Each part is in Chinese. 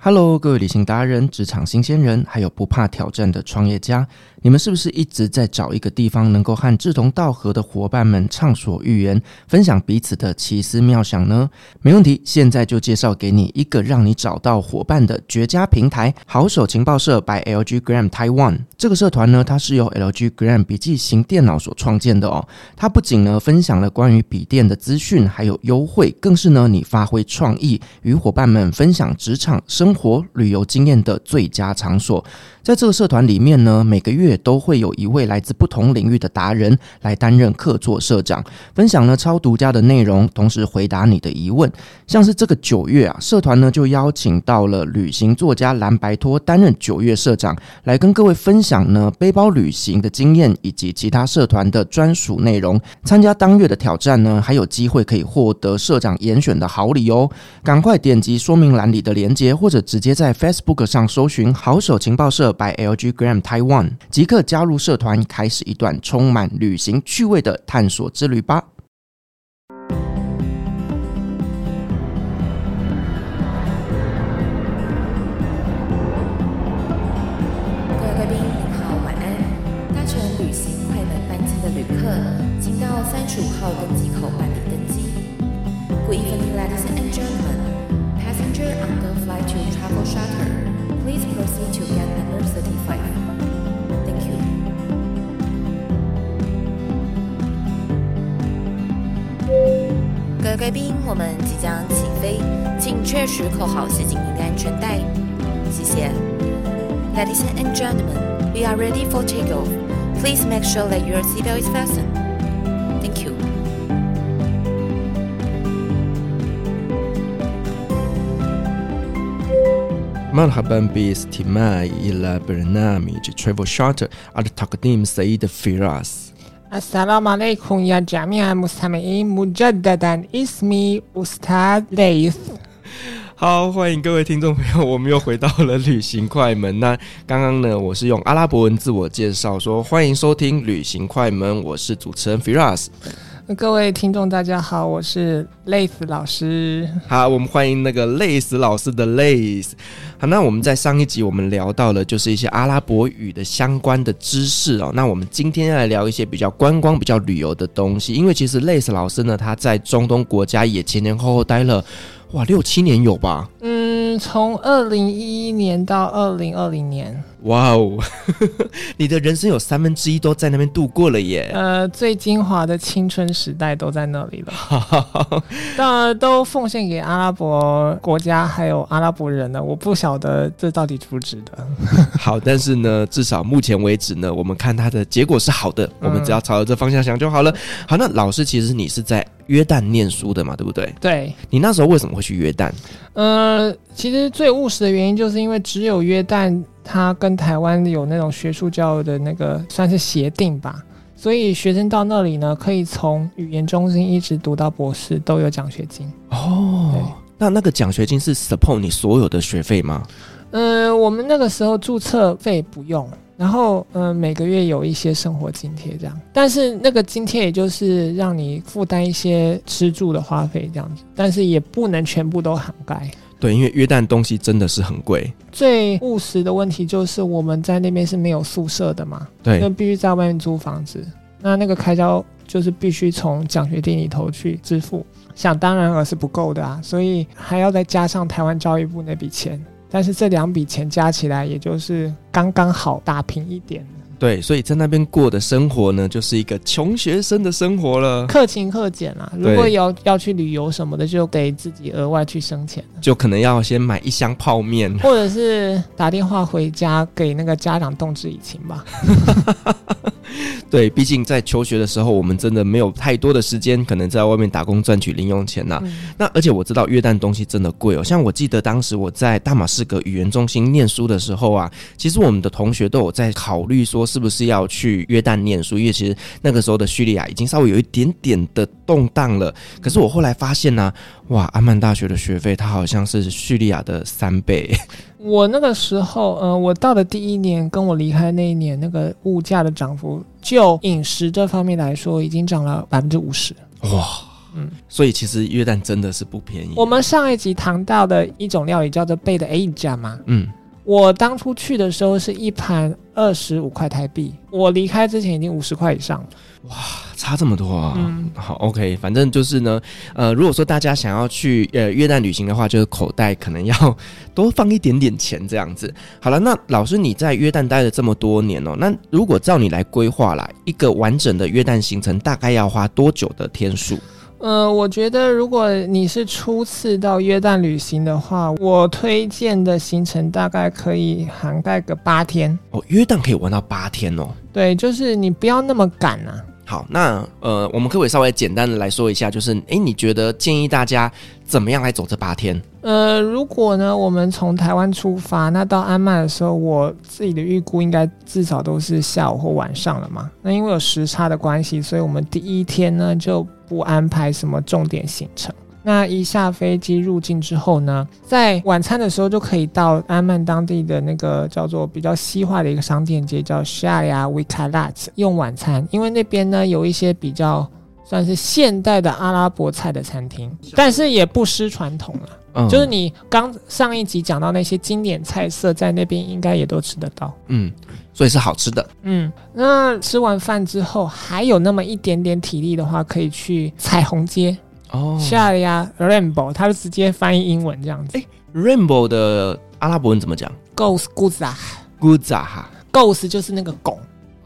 Hello，各位旅行达人、职场新鲜人，还有不怕挑战的创业家，你们是不是一直在找一个地方，能够和志同道合的伙伴们畅所欲言，分享彼此的奇思妙想呢？没问题，现在就介绍给你一个让你找到伙伴的绝佳平台——好手情报社 by LG Gram Taiwan。这个社团呢，它是由 LG Gram 笔记型电脑所创建的哦。它不仅呢分享了关于笔电的资讯，还有优惠，更是呢你发挥创意，与伙伴们分享职场生。生活旅游经验的最佳场所，在这个社团里面呢，每个月都会有一位来自不同领域的达人来担任客座社长，分享呢超独家的内容，同时回答你的疑问。像是这个九月啊，社团呢就邀请到了旅行作家蓝白托担任九月社长，来跟各位分享呢背包旅行的经验以及其他社团的专属内容。参加当月的挑战呢，还有机会可以获得社长严选的好礼哦！赶快点击说明栏里的链接，或者直接在 Facebook 上搜寻“好手情报社 by LG Gram Taiwan”，即刻加入社团，开始一段充满旅行趣味的探索之旅吧。贵宾，我们即将起飞，请确实扣好系紧您的安全带。谢谢。Ladies and gentlemen, we are ready for takeoff. Please make sure that your seatbelt is fastened. Thank you. مرحبا باستماع إلى برنامج Travel Charter التقديم سيد فراس السلام عليكم يا جميع المستمعين مجددا اسمي أستاذ ليث。好，欢迎各位听众朋友，我们又回到了旅行快门。那刚刚呢，我是用阿拉伯文自我介绍，说欢迎收听旅行快门，我是主持人 Firas。 各位听众，大家好，我是 Lace 老师。好，我们欢迎那个 Lace 老师的 Lace。好，那我们在上一集我们聊到了就是一些阿拉伯语的相关的知识哦。那我们今天要来聊一些比较观光、比较旅游的东西，因为其实 Lace 老师呢，他在中东国家也前前后后待了。哇，六七年有吧？嗯，从二零一一年到二零二零年。哇哦，你的人生有三分之一都在那边度过了耶。呃，最精华的青春时代都在那里了。当然都奉献给阿拉伯国家还有阿拉伯人了。我不晓得这到底值不值得。好，但是呢，至少目前为止呢，我们看它的结果是好的。我们只要朝着这方向想就好了。好，那老师其实你是在。约旦念书的嘛，对不对？对。你那时候为什么会去约旦？呃，其实最务实的原因就是因为只有约旦，它跟台湾有那种学术交流的那个算是协定吧，所以学生到那里呢，可以从语言中心一直读到博士，都有奖学金。哦，那那个奖学金是 support 你所有的学费吗？呃，我们那个时候注册费不用。然后，嗯、呃，每个月有一些生活津贴这样，但是那个津贴也就是让你负担一些吃住的花费这样子，但是也不能全部都涵盖。对，因为约旦东西真的是很贵。最务实的问题就是我们在那边是没有宿舍的嘛，对，就必须在外面租房子，那那个开销就是必须从奖学金里头去支付，想当然而是不够的啊，所以还要再加上台湾教育部那笔钱。但是这两笔钱加起来，也就是刚刚好打平一点。对，所以在那边过的生活呢，就是一个穷学生的生活了，克勤克俭啦。如果有要去旅游什么的，就得自己额外去生钱，就可能要先买一箱泡面，或者是打电话回家给那个家长动之以情吧。对，毕竟在求学的时候，我们真的没有太多的时间，可能在外面打工赚取零用钱呐、啊。嗯、那而且我知道约旦东西真的贵哦，像我记得当时我在大马士革语言中心念书的时候啊，其实我们的同学都有在考虑说，是不是要去约旦念书，因为其实那个时候的叙利亚已经稍微有一点点的动荡了。可是我后来发现呢、啊，哇，阿曼大学的学费它好像是叙利亚的三倍。我那个时候，呃，我到的第一年，跟我离开那一年，那个物价的涨幅，就饮食这方面来说，已经涨了百分之五十。哇，嗯，所以其实约旦真的是不便宜。我们上一集谈到的一种料理叫做贝的 A 加嘛，嗯。我当初去的时候是一盘二十五块台币，我离开之前已经五十块以上了。哇，差这么多啊！嗯，好，OK，反正就是呢，呃，如果说大家想要去呃约旦旅行的话，就是口袋可能要多放一点点钱这样子。好了，那老师你在约旦待了这么多年哦，那如果照你来规划啦，一个完整的约旦行程大概要花多久的天数？呃，我觉得如果你是初次到约旦旅行的话，我推荐的行程大概可以涵盖个八天哦。约旦可以玩到八天哦。对，就是你不要那么赶啊。好，那呃，我们可不可以稍微简单的来说一下，就是诶，你觉得建议大家怎么样来走这八天？呃，如果呢，我们从台湾出发，那到安曼的时候，我自己的预估应该至少都是下午或晚上了嘛。那因为有时差的关系，所以我们第一天呢就不安排什么重点行程。那一下飞机入境之后呢，在晚餐的时候就可以到安曼当地的那个叫做比较西化的一个商店街，叫 Sharia Wikalat 用晚餐，因为那边呢有一些比较算是现代的阿拉伯菜的餐厅，但是也不失传统了。嗯，就是你刚上一集讲到那些经典菜色，在那边应该也都吃得到。嗯，所以是好吃的。嗯，那吃完饭之后还有那么一点点体力的话，可以去彩虹街。哦，下了呀，Rainbow，他就直接翻译英文这样子。哎，Rainbow 的阿拉伯文怎么讲？Gos Guza Guza 哈，Gos 就是那个拱。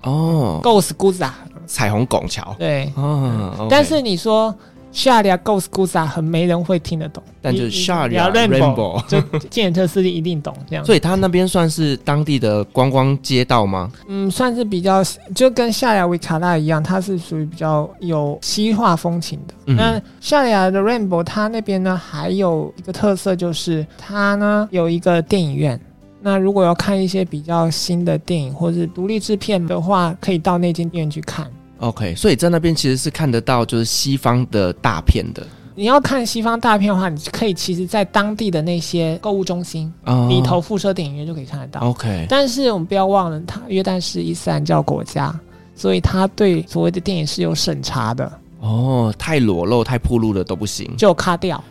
哦，Gos Guza，彩虹拱桥。对，哦，但是你说。Sharia Gos Guza 很没人会听得懂，但就是 Sharia Rainbow 就建远特斯利一定懂这样。所以他那边算是当地的观光街道吗？嗯，算是比较，就跟夏亚维卡纳一样，它是属于比较有西化风情的。嗯、那 Sharia 的 Rainbow 它那边呢，还有一个特色就是它呢有一个电影院。那如果要看一些比较新的电影或是独立制片的话，可以到那间店去看。OK，所以在那边其实是看得到就是西方的大片的。你要看西方大片的话，你可以其实，在当地的那些购物中心里头附设电影院就可以看得到。OK，但是我们不要忘了，它约旦是伊斯兰教国家，所以它对所谓的电影是有审查的。哦，太裸露、太暴露的都不行，就卡掉。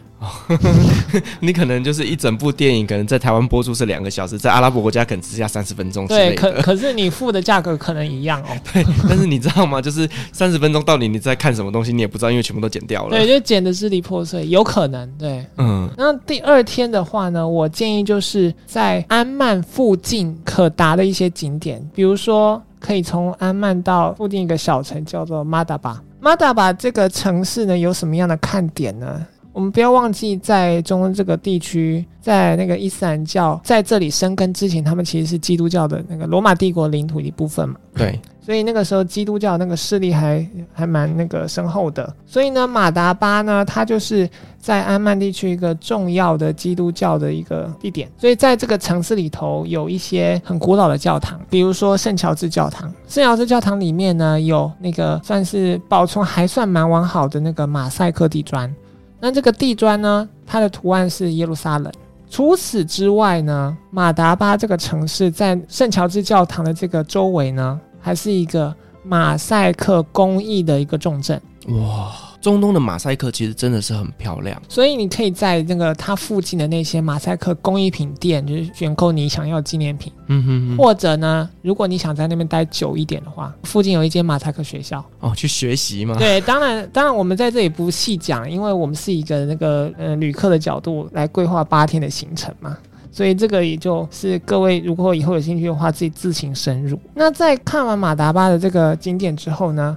你可能就是一整部电影，可能在台湾播出是两个小时，在阿拉伯国家可能只剩下三十分钟。对，可可是你付的价格可能一样哦。对，但是你知道吗？就是三十分钟到底你在看什么东西，你也不知道，因为全部都剪掉了。对，就剪得支离破碎，有可能。对，嗯。那第二天的话呢，我建议就是在安曼附近可达的一些景点，比如说可以从安曼到附近一个小城叫做马达巴。马达巴这个城市呢，有什么样的看点呢？我们不要忘记，在中东这个地区，在那个伊斯兰教在这里生根之前，他们其实是基督教的那个罗马帝国领土的一部分嘛。对，所以那个时候基督教那个势力还还蛮那个深厚的。所以呢，马达巴呢，它就是在安曼地区一个重要的基督教的一个地点。所以在这个城市里头，有一些很古老的教堂，比如说圣乔治教堂。圣乔治教堂里面呢，有那个算是保存还算蛮完好的那个马赛克地砖。那这个地砖呢，它的图案是耶路撒冷。除此之外呢，马达巴这个城市在圣乔治教堂的这个周围呢，还是一个马赛克工艺的一个重镇。哇！中东的马赛克其实真的是很漂亮，所以你可以在那个它附近的那些马赛克工艺品店，就是选购你想要纪念品。嗯哼哼。或者呢，如果你想在那边待久一点的话，附近有一间马赛克学校哦，去学习吗？对，当然，当然我们在这里不细讲，因为我们是一个那个呃旅客的角度来规划八天的行程嘛，所以这个也就是各位如果以后有兴趣的话，自己自行深入。那在看完马达巴的这个景点之后呢，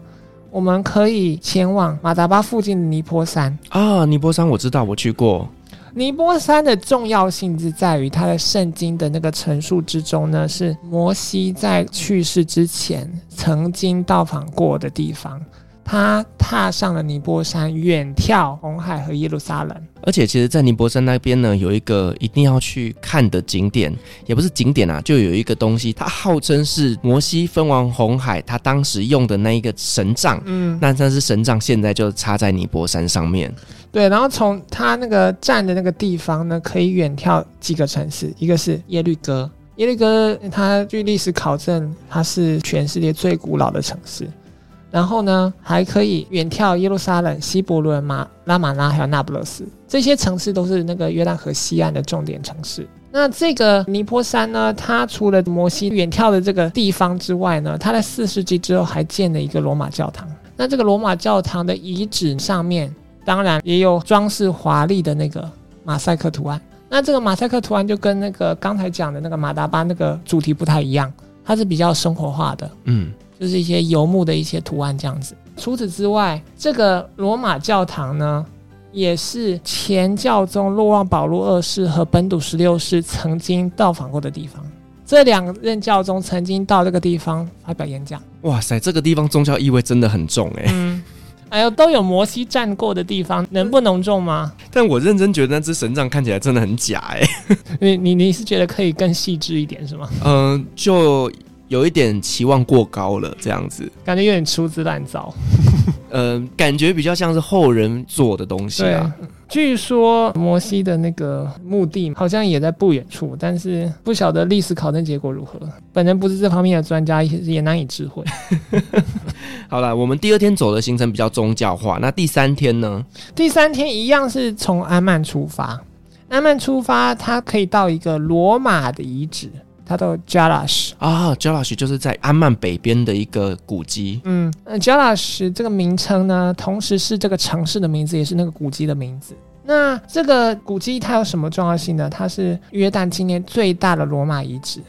我们可以前往马达巴附近的尼泊山啊，尼泊山我知道，我去过。尼泊山的重要性是在于它的圣经的那个陈述之中呢，是摩西在去世之前曾经到访过的地方。他踏上了尼泊山，远眺红海和耶路撒冷。而且，其实，在尼泊山那边呢，有一个一定要去看的景点，也不是景点啊，就有一个东西，它号称是摩西分完红海，他当时用的那一个神杖。嗯，那但是神杖现在就插在尼泊山上面。对，然后从他那个站的那个地方呢，可以远眺几个城市，一个是耶律哥。耶律哥，它据历史考证，它是全世界最古老的城市。然后呢，还可以远眺耶路撒冷、西伯伦、马拉马拉还有那不勒斯这些城市，都是那个约旦河西岸的重点城市。那这个尼泊山呢，它除了摩西远眺的这个地方之外呢，它在四世纪之后还建了一个罗马教堂。那这个罗马教堂的遗址上面，当然也有装饰华丽的那个马赛克图案。那这个马赛克图案就跟那个刚才讲的那个马达巴那个主题不太一样，它是比较生活化的，嗯，就是一些游牧的一些图案这样子。除此之外，这个罗马教堂呢，也是前教宗若望保禄二世和本笃十六世曾经到访过的地方。这两任教宗曾经到这个地方发表演讲。哇塞，这个地方宗教意味真的很重哎。嗯，哎呦都有摩西站过的地方，能不浓重吗？但我认真觉得那只神杖看起来真的很假 哎。你你你是觉得可以更细致一点是吗？嗯、呃，就。有一点期望过高了，这样子感觉有点粗制滥造。呃，感觉比较像是后人做的东西啊。据说摩西的那个墓地好像也在不远处，但是不晓得历史考证结果如何。本人不是这方面的专家，也也难以智慧。好了，我们第二天走的行程比较宗教化，那第三天呢？第三天一样是从安曼出发，安曼出发，它可以到一个罗马的遗址。它的 Jalash 啊，Jalash 就是在安曼北边的一个古迹。嗯，Jalash 这个名称呢，同时是这个城市的名字，也是那个古迹的名字。那这个古迹它有什么重要性呢？它是约旦今年最大的罗马遗址。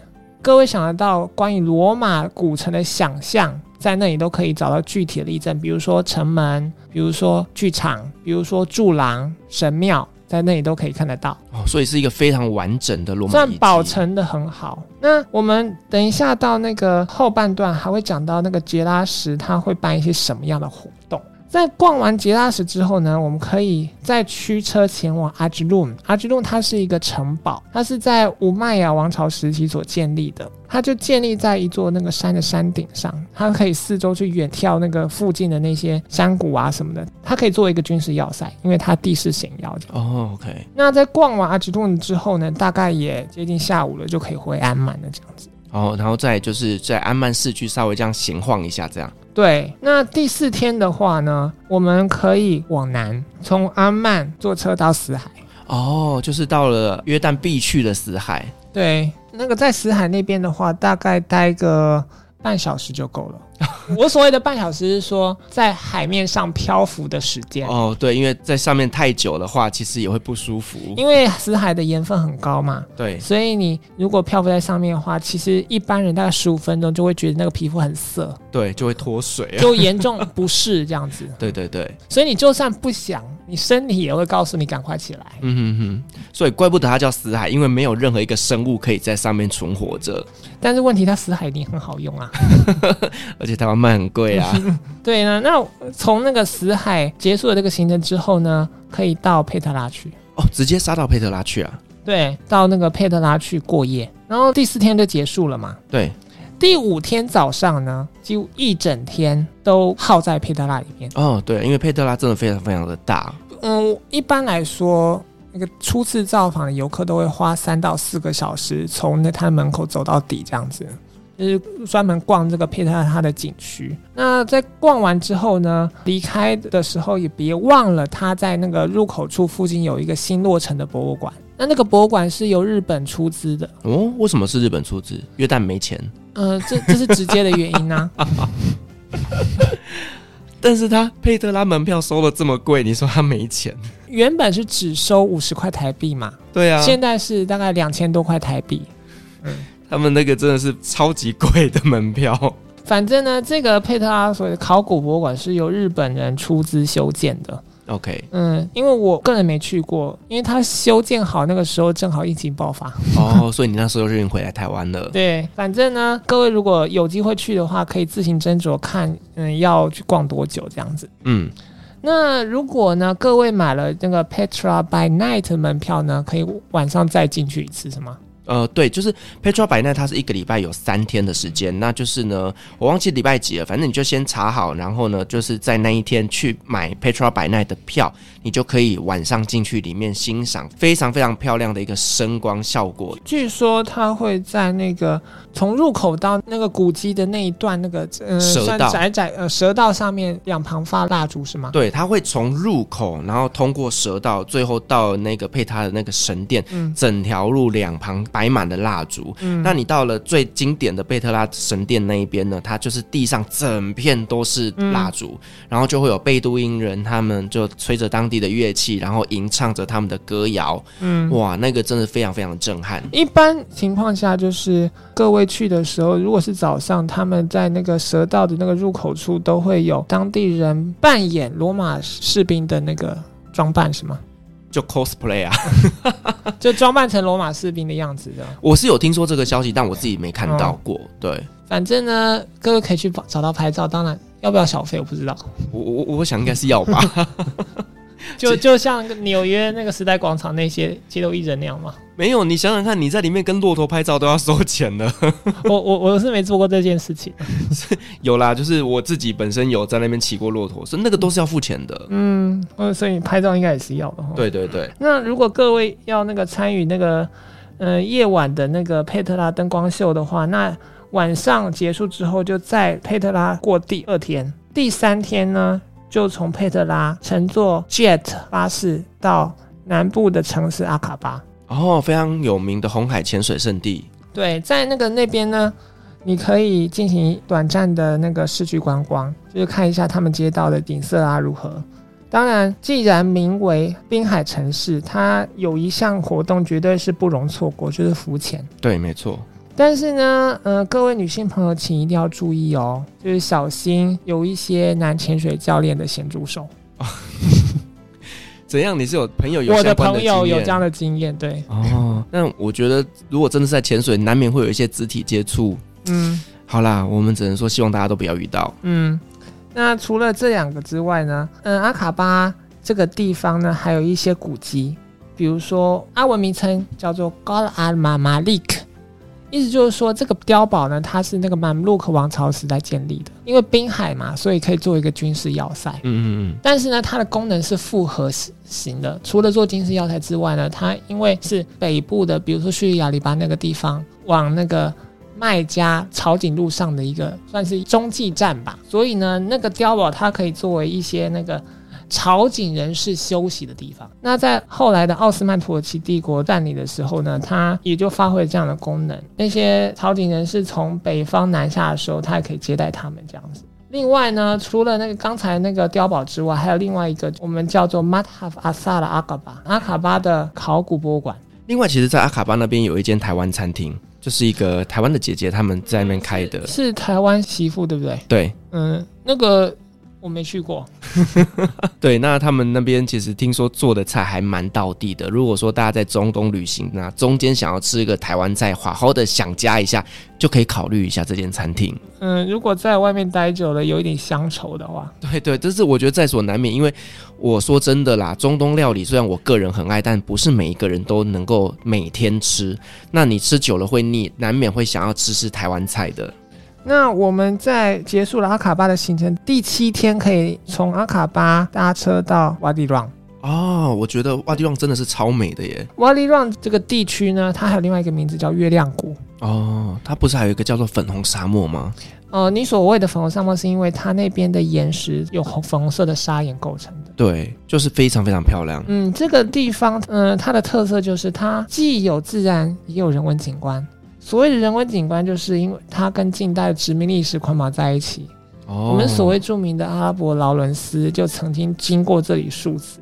各位想得到关于罗马古城的想象，在那里都可以找到具体的例证，比如说城门，比如说剧场，比如说柱廊、神庙。在那里都可以看得到哦，所以是一个非常完整的罗马，算保存的很好。那我们等一下到那个后半段还会讲到那个杰拉什，他会办一些什么样的活动。在逛完杰拉什之后呢，我们可以再驱车前往阿吉路姆。阿吉路姆它是一个城堡，它是在乌麦亚王朝时期所建立的。它就建立在一座那个山的山顶上，它可以四周去远眺那个附近的那些山谷啊什么的。它可以作为一个军事要塞，因为它地势险要。哦，OK。那在逛完阿吉路姆之后呢，大概也接近下午了，就可以回安曼了这样子。哦，然后再就是在安曼市区稍微这样闲晃一下，这样。对，那第四天的话呢，我们可以往南，从安曼坐车到死海。哦，就是到了约旦必去的死海。对，那个在死海那边的话，大概待个半小时就够了。我所谓的半小时是说，在海面上漂浮的时间。哦，对，因为在上面太久的话，其实也会不舒服。因为死海的盐分很高嘛。对。所以你如果漂浮在上面的话，其实一般人大概十五分钟就会觉得那个皮肤很涩。对，就会脱水，就严重不适这样子。对对对。所以你就算不想，你身体也会告诉你赶快起来。嗯哼哼。所以怪不得它叫死海，因为没有任何一个生物可以在上面存活着。但是问题，它死海一定很好用啊。而且台湾卖很贵啊。对呢，那从那个死海结束了这个行程之后呢，可以到佩特拉去。哦，直接杀到佩特拉去啊？对，到那个佩特拉去过夜，然后第四天就结束了嘛。对，第五天早上呢，几乎一整天都耗在佩特拉里面。哦，对，因为佩特拉真的非常非常的大。嗯，一般来说，那个初次造访的游客都会花三到四个小时从那滩门口走到底，这样子。就是专门逛这个佩特拉的景区。那在逛完之后呢，离开的时候也别忘了他在那个入口处附近有一个新落成的博物馆。那那个博物馆是由日本出资的。哦，为什么是日本出资？约旦没钱。嗯、呃，这这是直接的原因啊。但是他佩特拉门票收了这么贵，你说他没钱？原本是只收五十块台币嘛？对啊。现在是大概两千多块台币。嗯。他们那个真的是超级贵的门票。反正呢，这个佩特拉所谓的考古博物馆是由日本人出资修建的。OK，嗯，因为我个人没去过，因为他修建好那个时候正好疫情爆发。哦，所以你那时候就已经回来台湾了。对，反正呢，各位如果有机会去的话，可以自行斟酌看，嗯，要去逛多久这样子。嗯，那如果呢，各位买了那个 Petra by Night 门票呢，可以晚上再进去一次，是吗？呃，对，就是 Petrobayan，它是一个礼拜有三天的时间，那就是呢，我忘记礼拜几了，反正你就先查好，然后呢，就是在那一天去买 Petrobayan 的票，你就可以晚上进去里面欣赏非常非常漂亮的一个声光效果。据说它会在那个从入口到那个古迹的那一段那个呃窄窄呃蛇道上面两旁发蜡烛是吗？对，它会从入口，然后通过蛇道，最后到那个配它的那个神殿，嗯，整条路两旁。摆满了蜡烛，嗯，那你到了最经典的贝特拉神殿那一边呢？它就是地上整片都是蜡烛，嗯，然后就会有贝都因人，他们就吹着当地的乐器，然后吟唱着他们的歌谣，嗯，哇，那个真的非常非常的震撼。一般情况下，就是各位去的时候，如果是早上，他们在那个蛇道的那个入口处都会有当地人扮演罗马士兵的那个装扮，是吗？就 cosplay 啊，就装扮成罗马士兵的样子的。我是有听说这个消息，但我自己没看到过。嗯、对，反正呢，各位可以去找到拍照。当然，要不要小费我不知道。我我我想应该是要吧。就就像纽约那个时代广场那些街头艺人那样吗？没有，你想想看，你在里面跟骆驼拍照都要收钱的。我我我是没做过这件事情。有啦，就是我自己本身有在那边骑过骆驼，所以那个都是要付钱的。嗯，所以拍照应该也是要的。对对对。那如果各位要那个参与那个呃夜晚的那个佩特拉灯光秀的话，那晚上结束之后就在佩特拉过第二天，第三天呢？就从佩特拉乘坐 Jet 巴士到南部的城市阿卡巴哦，非常有名的红海潜水圣地。对，在那个那边呢，你可以进行短暂的那个市区观光，就是看一下他们街道的景色啊如何。当然，既然名为滨海城市，它有一项活动绝对是不容错过，就是浮潜。对，没错。但是呢，呃，各位女性朋友，请一定要注意哦，就是小心有一些男潜水教练的咸猪手。怎样？你是有朋友有？我的朋友有这样的经验，对。哦，那我觉得，如果真的是在潜水，难免会有一些肢体接触。嗯，好啦，我们只能说，希望大家都不要遇到。嗯，那除了这两个之外呢，嗯，阿卡巴这个地方呢，还有一些古迹，比如说阿文名称叫做 God Al Mamalik。意思就是说，这个碉堡呢，它是那个马鲁克王朝时代建立的。因为滨海嘛，所以可以做一个军事要塞。嗯嗯嗯。但是呢，它的功能是复合型的。除了做军事要塞之外呢，它因为是北部的，比如说叙利亚黎巴那个地方，往那个麦加朝景路上的一个算是中继站吧。所以呢，那个碉堡它可以作为一些那个。朝觐人士休息的地方。那在后来的奥斯曼土耳其帝国占领的时候呢，它也就发挥了这样的功能。那些朝觐人士从北方南下的时候，它也可以接待他们这样子。另外呢，除了那个刚才那个碉堡之外，还有另外一个我们叫做 Mathaf Asar Aqaba 阿卡巴的考古博物馆。另外，其实，在阿卡巴那边有一间台湾餐厅，就是一个台湾的姐姐他们在那边开的，是，是台湾媳妇对不对？对，嗯，那个。我没去过，对，那他们那边其实听说做的菜还蛮道地的。如果说大家在中东旅行，那中间想要吃一个台湾菜，好好的想家一下，就可以考虑一下这间餐厅。嗯，如果在外面待久了，有一点乡愁的话，对对，这是我觉得在所难免。因为我说真的啦，中东料理虽然我个人很爱，但不是每一个人都能够每天吃。那你吃久了会腻，难免会想要吃吃台湾菜的。那我们在结束了阿卡巴的行程，第七天可以从阿卡巴搭车到瓦迪朗。哦，我觉得瓦迪朗真的是超美的耶。瓦迪朗这个地区呢，它还有另外一个名字叫月亮谷。哦，它不是还有一个叫做粉红沙漠吗？呃，你所谓的粉红沙漠是因为它那边的岩石有红粉红色的砂岩构成的。对，就是非常非常漂亮。嗯，这个地方，嗯、呃，它的特色就是它既有自然，也有人文景观。所谓的人文景观，就是因为它跟近代的殖民历史捆绑在一起。哦，我们所谓著名的阿拉伯劳伦斯就曾经经过这里数次。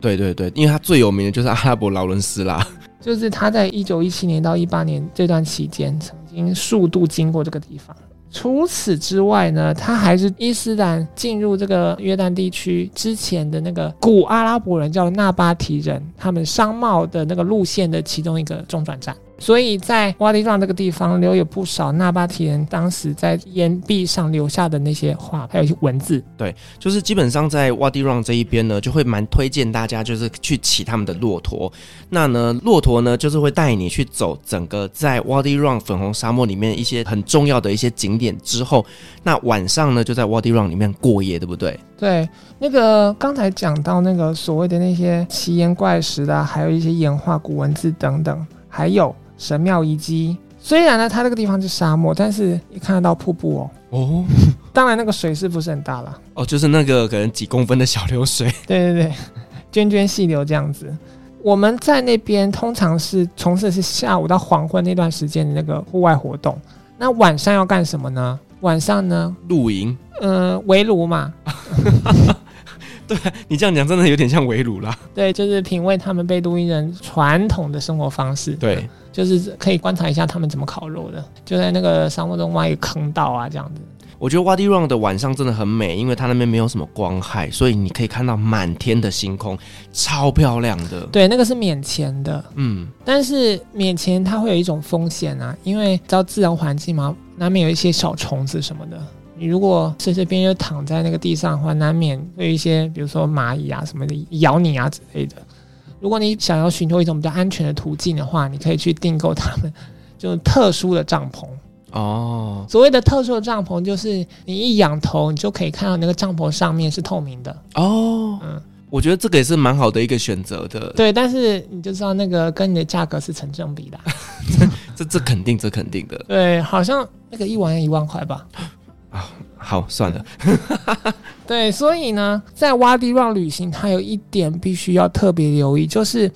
对对对，因为它最有名的就是阿拉伯劳伦斯啦。就是他在一九一七年到一八年这段期间，曾经数度经过这个地方。除此之外呢，他还是伊斯兰进入这个约旦地区之前的那个古阿拉伯人叫纳巴提人，他们商贸的那个路线的其中一个中转站。所以在瓦迪让这个地方留有不少纳巴提人当时在岩壁上留下的那些画，还有一些文字。对，就是基本上在瓦迪让这一边呢，就会蛮推荐大家就是去骑他们的骆驼。那呢，骆驼呢就是会带你去走整个在瓦迪让粉红沙漠里面一些很重要的一些景点之后，那晚上呢就在瓦迪让里面过夜，对不对？对，那个刚才讲到那个所谓的那些奇岩怪石的，还有一些岩画、古文字等等，还有神庙遗迹。虽然呢，它这个地方是沙漠，但是也看得到瀑布哦。哦，当然那个水是不是很大了？哦，就是那个可能几公分的小流水。对对对，涓涓细流这样子。我们在那边通常是从事的是下午到黄昏那段时间的那个户外活动。那晚上要干什么呢？晚上呢？露营。嗯、呃，围炉嘛。对，你这样讲真的有点像围炉啦。对，就是品味他们贝都因人传统的生活方式。对，就是可以观察一下他们怎么烤肉的，就在那个沙漠中挖一个坑道啊，这样子。我觉得瓦迪让的晚上真的很美，因为它那边没有什么光害，所以你可以看到满天的星空，超漂亮的。对，那个是免钱的，嗯，但是免钱它会有一种风险啊，因为知道自然环境嘛，难免有一些小虫子什么的。你如果随随便便就躺在那个地上的话，难免会有一些，比如说蚂蚁啊什么的咬你啊之类的。如果你想要寻求一种比较安全的途径的话，你可以去订购他们 就特殊的帐篷。哦，所谓的特殊的帐篷，就是你一仰头，你就可以看到那个帐篷上面是透明的。哦，嗯，我觉得这个也是蛮好的一个选择的。对，但是你就知道那个跟你的价格是成正比的。这这肯定，这肯定的。对，好像那个一晚要一万块吧。啊，好，算了。对，所以呢，在挖地让旅行，它有一点必须要特别留意，就是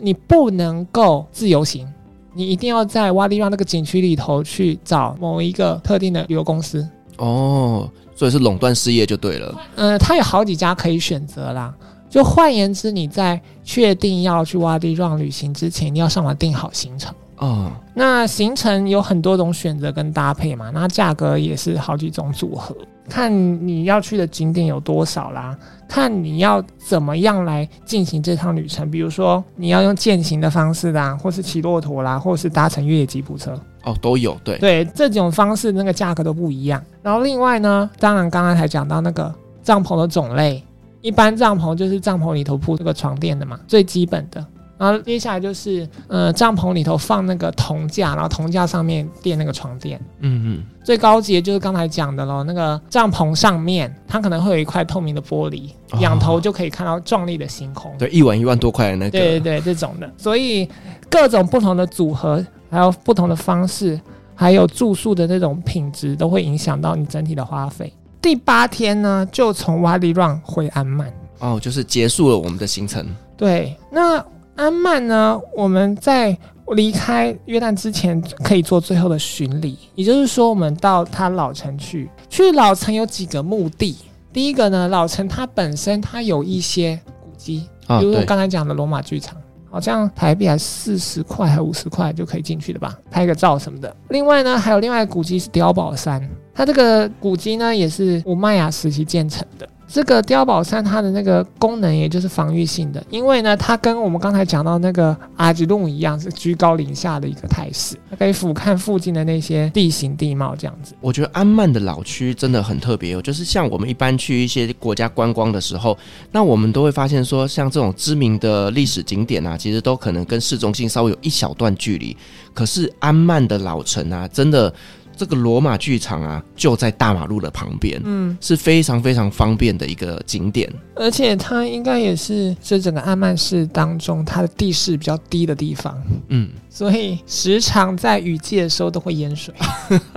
你不能够自由行。你一定要在瓦迪让那个景区里头去找某一个特定的旅游公司哦，所以是垄断事业就对了。嗯，它有好几家可以选择啦。就换言之，你在确定要去瓦迪让旅行之前，你要上网订好行程哦。那行程有很多种选择跟搭配嘛，那价格也是好几种组合。看你要去的景点有多少啦，看你要怎么样来进行这趟旅程。比如说你要用践行的方式啦，或是骑骆驼啦，或是搭乘越野吉普车哦，都有。对对，这种方式那个价格都不一样。然后另外呢，当然刚刚才讲到那个帐篷的种类，一般帐篷就是帐篷里头铺这个床垫的嘛，最基本的。然后接下来就是，呃，帐篷里头放那个铜架，然后铜架上面垫那个床垫。嗯嗯。最高级的就是刚才讲的喽，那个帐篷上面它可能会有一块透明的玻璃，仰头就可以看到壮丽的星空。对，一晚一万多块的那个。对对对，这种的。所以各种不同的组合，还有不同的方式，还有住宿的那种品质，都会影响到你整体的花费。第八天呢，就从瓦迪让回安曼。哦，就是结束了我们的行程。对，那。安曼呢？我们在离开约旦之前，可以做最后的巡礼，也就是说，我们到它老城去。去老城有几个目的。第一个呢，老城它本身它有一些古迹，比如我刚才讲的罗马剧场，好像台币还四十块还五十块就可以进去的吧，拍个照什么的。另外呢，还有另外古迹是碉堡山，它这个古迹呢也是乌麦雅时期建成的。这个碉堡山它的那个功能，也就是防御性的，因为呢，它跟我们刚才讲到那个阿吉路一样，是居高临下的一个态势，它可以俯瞰附近的那些地形地貌，这样子。我觉得安曼的老区真的很特别哦，就是像我们一般去一些国家观光的时候，那我们都会发现说，像这种知名的历史景点啊，其实都可能跟市中心稍微有一小段距离，可是安曼的老城啊，真的。这个罗马剧场啊，就在大马路的旁边，嗯，是非常非常方便的一个景点。而且它应该也是这整个阿曼市当中它的地势比较低的地方，嗯，所以时常在雨季的时候都会淹水。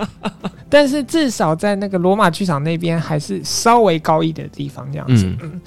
但是至少在那个罗马剧场那边还是稍微高一点的地方，这样子，嗯。嗯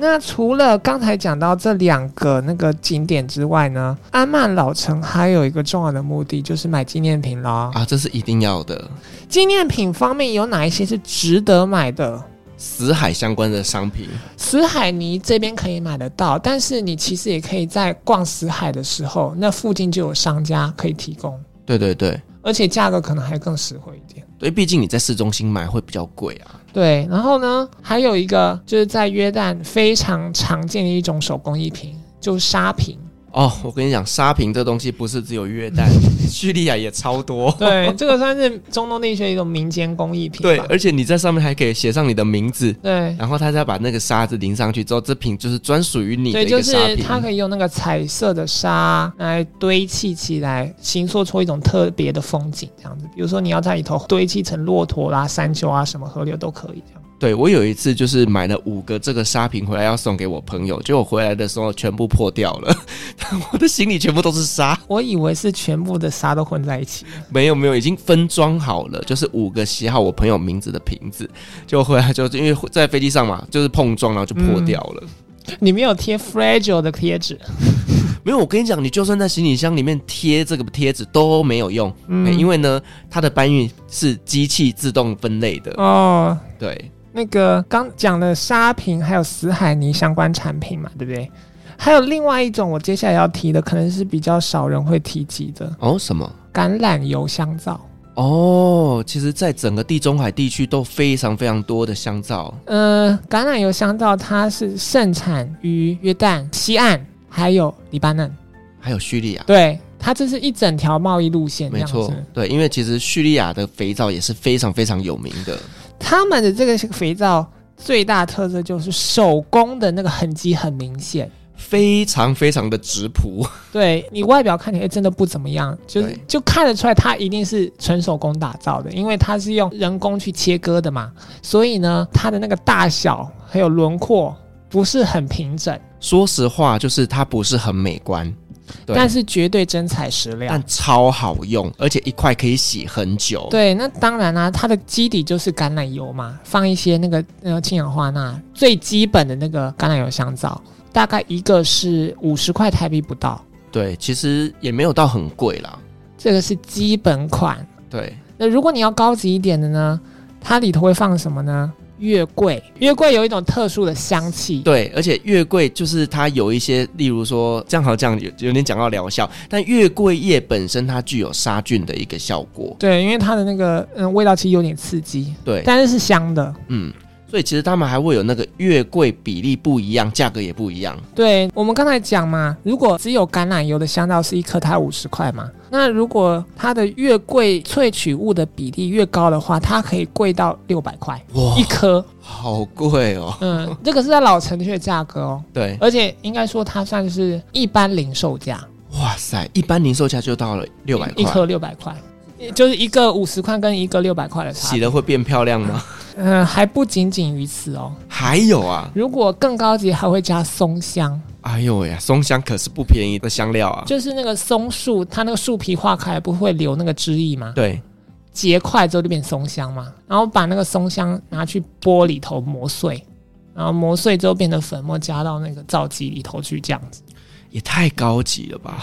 那除了刚才讲到这两个那个景点之外呢，安曼老城还有一个重要的目的就是买纪念品啦。啊，这是一定要的。纪念品方面有哪一些是值得买的？死海相关的商品，死海你这边可以买得到，但是你其实也可以在逛死海的时候，那附近就有商家可以提供。对对对，而且价格可能还更实惠一点。对，毕竟你在市中心买会比较贵啊。对，然后呢，还有一个就是在约旦非常常见的一种手工艺品，就是沙瓶。哦，我跟你讲，沙坪这东西不是只有约旦，叙利亚也超多。对，这个算是中东地区一种民间工艺品。对，而且你在上面还可以写上你的名字。对，然后他再把那个沙子淋上去之后，这瓶就是专属于你的一个沙瓶。对，就是它可以用那个彩色的沙来堆砌起来，形塑出一种特别的风景，这样子。比如说你要在里头堆砌成骆驼啦、山丘啊、什么河流都可以这样。对，我有一次就是买了五个这个沙瓶回来要送给我朋友，结果回来的时候全部破掉了，我的行李全部都是沙。我以为是全部的沙都混在一起。没有没有，已经分装好了，就是五个写好我朋友名字的瓶子，就回来就因为在飞机上嘛，就是碰撞然后就破掉了。嗯、你没有贴 fragile 的贴纸？没有，我跟你讲，你就算在行李箱里面贴这个贴纸都没有用，嗯、因为呢，它的搬运是机器自动分类的哦，对。那个刚讲的沙瓶还有死海泥相关产品嘛，对不对？还有另外一种，我接下来要提的，可能是比较少人会提及的哦。什么？橄榄油香皂。哦，其实，在整个地中海地区都非常非常多的香皂。呃，橄榄油香皂它是盛产于约旦西岸，还有黎巴嫩，还有叙利亚。对，它这是一整条贸易路线。没错，对，因为其实叙利亚的肥皂也是非常非常有名的。他们的这个肥皂最大特色就是手工的那个痕迹很明显，非常非常的质朴。对，你外表看起来真的不怎么样，就是就看得出来它一定是纯手工打造的，因为它是用人工去切割的嘛，所以呢，它的那个大小还有轮廓不是很平整。说实话，就是它不是很美观。但是绝对真材实料，但超好用，而且一块可以洗很久。对，那当然啦、啊，它的基底就是橄榄油嘛，放一些那个那个氢氧化钠，最基本的那个橄榄油香皂，大概一个是五十块台币不到。对，其实也没有到很贵啦。这个是基本款。对，那如果你要高级一点的呢，它里头会放什么呢？月桂，月桂有一种特殊的香气。对，而且月桂就是它有一些，例如说，这样好像有有点讲到疗效，但月桂叶本身它具有杀菌的一个效果。对，因为它的那个嗯味道其实有点刺激。对，但是是香的。嗯。所以其实他们还会有那个月桂比例不一样，价格也不一样。对，我们刚才讲嘛，如果只有橄榄油的香皂是一颗，它五十块嘛。那如果它的月桂萃取物的比例越高的话，它可以贵到六百块哇一颗，好贵哦。嗯，这个是在老城区的价格哦。对，而且应该说它算是一般零售价。哇塞，一般零售价就到了六百块，一颗六百块。就是一个五十块跟一个六百块的差，洗了会变漂亮吗？嗯、呃，还不仅仅于此哦，还有啊，如果更高级还会加松香。哎呦呀，松香可是不便宜的香料啊！就是那个松树，它那个树皮化开不会留那个汁液吗？对，结块之后就变松香嘛，然后把那个松香拿去玻里头磨碎，然后磨碎之后变成粉末，加到那个皂基里头去，这样子。也太高级了吧！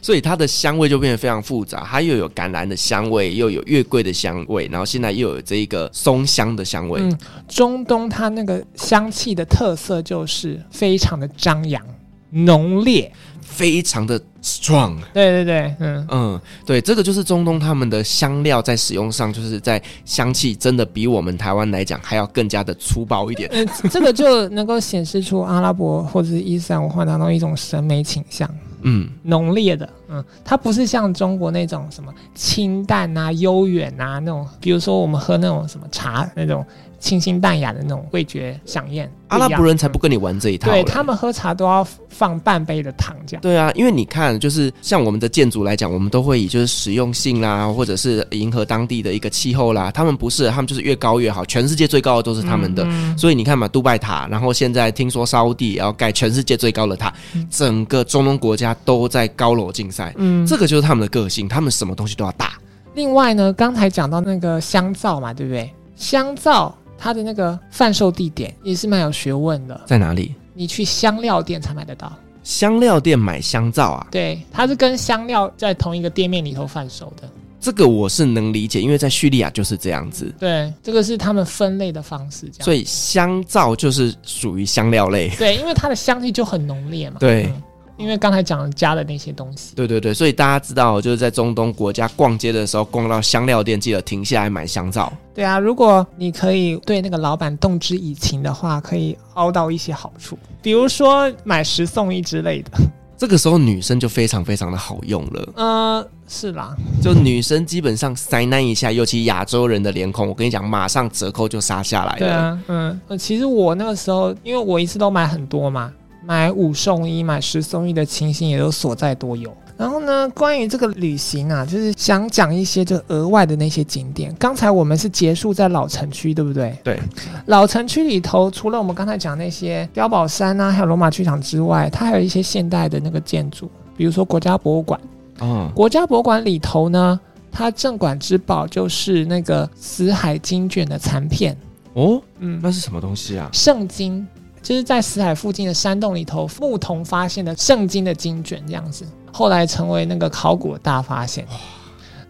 所以它的香味就变得非常复杂，它又有橄榄的香味，又有月桂的香味，然后现在又有这一个松香的香味。嗯，中东它那个香气的特色就是非常的张扬、浓烈。非常的 strong，对对对，嗯嗯，对，这个就是中东他们的香料在使用上，就是在香气真的比我们台湾来讲还要更加的粗暴一点。嗯，这个就能够显示出阿拉伯或者是伊斯兰文化当中一种审美倾向，嗯，浓烈的，嗯，它不是像中国那种什么清淡啊、悠远啊那种，比如说我们喝那种什么茶那种。清新淡雅的那种味觉饗宴，阿拉伯人才不跟你玩这一套。对，他们喝茶都要放半杯的糖这样。对啊，因为你看，就是像我们的建筑来讲，我们都会以就是实用性啦，或者是迎合当地的一个气候啦。他们不是，他们就是越高越好，全世界最高的都是他们的。嗯嗯，所以你看嘛，杜拜塔，然后现在听说沙乌地也要盖全世界最高的塔，嗯，整个中东国家都在高楼竞赛。嗯，这个就是他们的个性，他们什么东西都要大。另外呢，刚才讲到那个香皂嘛，对不对？香皂。它的那个贩售地点也是蛮有学问的，在哪里？你去香料店才买得到。香料店买香皂啊？对，它是跟香料在同一个店面里头贩售的。这个我是能理解，因为在叙利亚就是这样子。对，这个是他们分类的方式，这样。所以香皂就是属于香料类。对，因为它的香气就很浓烈嘛。对。嗯因为刚才讲了加的那些东西，对对对，所以大家知道，就是在中东国家逛街的时候，逛到香料店，记得停下来买香皂。对啊，如果你可以对那个老板动之以情的话，可以凹到一些好处，比如说买十送一之类的。这个时候女生就非常非常的好用了。呃，是啦，就女生基本上塞那一下，尤其亚洲人的脸孔，我跟你讲，马上折扣就杀下来了。对啊，嗯，其实我那个时候，因为我一次都买很多嘛，买五送一、买十送一的情形也都所在多有。然后呢，关于这个旅行啊，就是想讲一些就额外的那些景点。刚才我们是结束在老城区，对不对？对。老城区里头，除了我们刚才讲那些碉堡山啊，还有罗马剧场之外，它还有一些现代的那个建筑，比如说国家博物馆。嗯。国家博物馆里头呢，它镇馆之宝就是那个死海经卷的残片。哦，嗯，那是什么东西啊？圣经。就是在死海附近的山洞里头，牧童发现的圣经的经卷这样子，后来成为那个考古的大发现。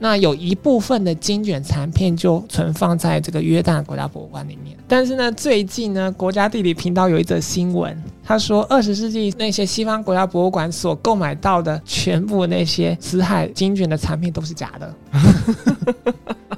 那有一部分的经卷残片就存放在这个约旦国家博物馆里面。但是呢，最近呢，国家地理频道有一则新闻，他说二十世纪那些西方国家博物馆所购买到的全部那些死海精卷的产品都是假的。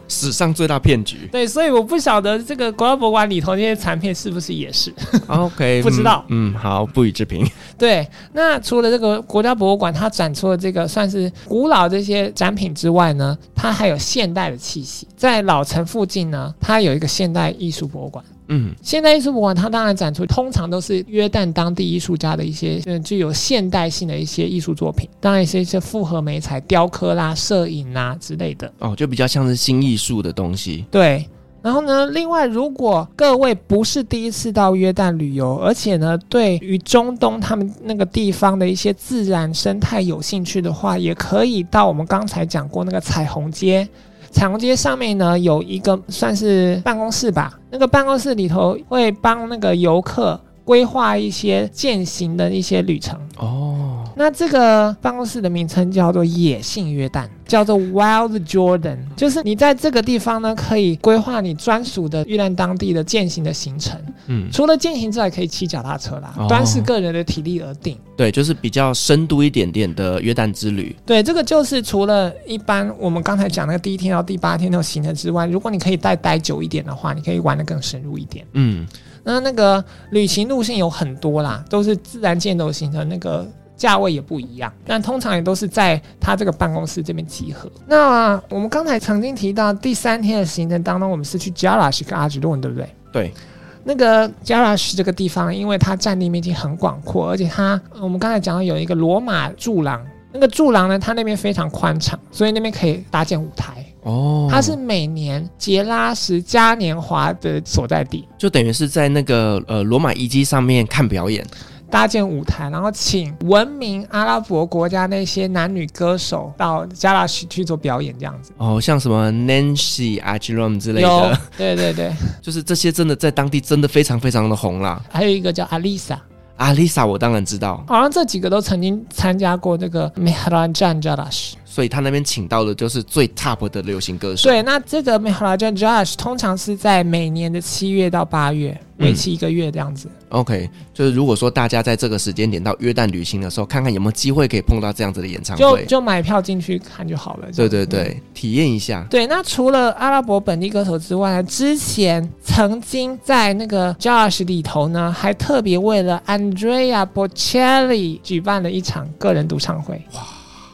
史上最大骗局。对，所以我不晓得这个国家博物馆里头那些残片是不是也是。OK，不知道嗯。嗯，好，不予置评。对，那除了这个国家博物馆，它展出的这个算是古老这些展品之外呢，它还有现代的气息。在老城附近呢，它有一个现代艺术博物馆。嗯，现代艺术博物馆它当然展出，通常都是约旦当地艺术家的一些，嗯，具有现代性的一些艺术作品，当然一些一些复合媒材、雕刻啦、摄影啦之类的。哦，就比较像是新艺术的东西。对，然后呢，另外如果各位不是第一次到约旦旅游，而且呢，对于中东他们那个地方的一些自然生态有兴趣的话，也可以到我们刚才讲过那个彩虹街。彩虹街上面呢，有一个算是办公室吧，那个办公室里头会帮那个游客规划一些践行的一些旅程哦。那这个办公室的名称叫做野性约旦，叫做 Wild Jordan，就是你在这个地方呢，可以规划你专属的约旦当地的践行的行程。嗯，除了践行之外，可以骑脚踏车啦，端视个人的体力而定。对，就是比较深度一点点的约旦之旅。对，这个就是除了一般我们刚才讲那个第一天到第八天那种行程之外，如果你可以再待久一点的话，你可以玩的更深入一点。嗯，那那个旅行路线有很多啦，都是自然健走行程，那个价位也不一样，但通常也都是在他这个办公室这边集合。那我们刚才曾经提到第三天的行程当中，我们是去 Jerash 跟阿吉顿，对不对？对。那个 Jerash 这个地方，因为它占地面积很广阔，而且它我们刚才讲到有一个罗马柱廊，那个柱廊呢，它那边非常宽敞，所以那边可以搭建舞台。哦，它是每年杰拉什嘉年华的所在地，就等于是在那个呃罗马遗迹上面看表演。搭建舞台，然后请闻名阿拉伯国家那些男女歌手到加拉什去做表演，这样子。哦，像什么 Nancy Ajram 之类的。对对对，就是这些真的在当地真的非常非常的红啦。还有一个叫阿丽莎，阿丽莎我当然知道，好像这几个都曾经参加过那个 Mehrajan Jerash。所以他那边请到的就是最 top 的流行歌手。对，那这个 Mehrajan Jerash 通常是在每年的七月到八月，为期一个月这样子。嗯、OK，就是如果说大家在这个时间点到约旦旅行的时候，看看有没有机会可以碰到这样子的演唱会，就就买票进去看就好了。对对对，嗯、体验一下。对，那除了阿拉伯本地歌手之外呢，之前曾经在那个 Jerash 里头呢，还特别为了 Andrea Bocelli 举办了一场个人独唱会。哇！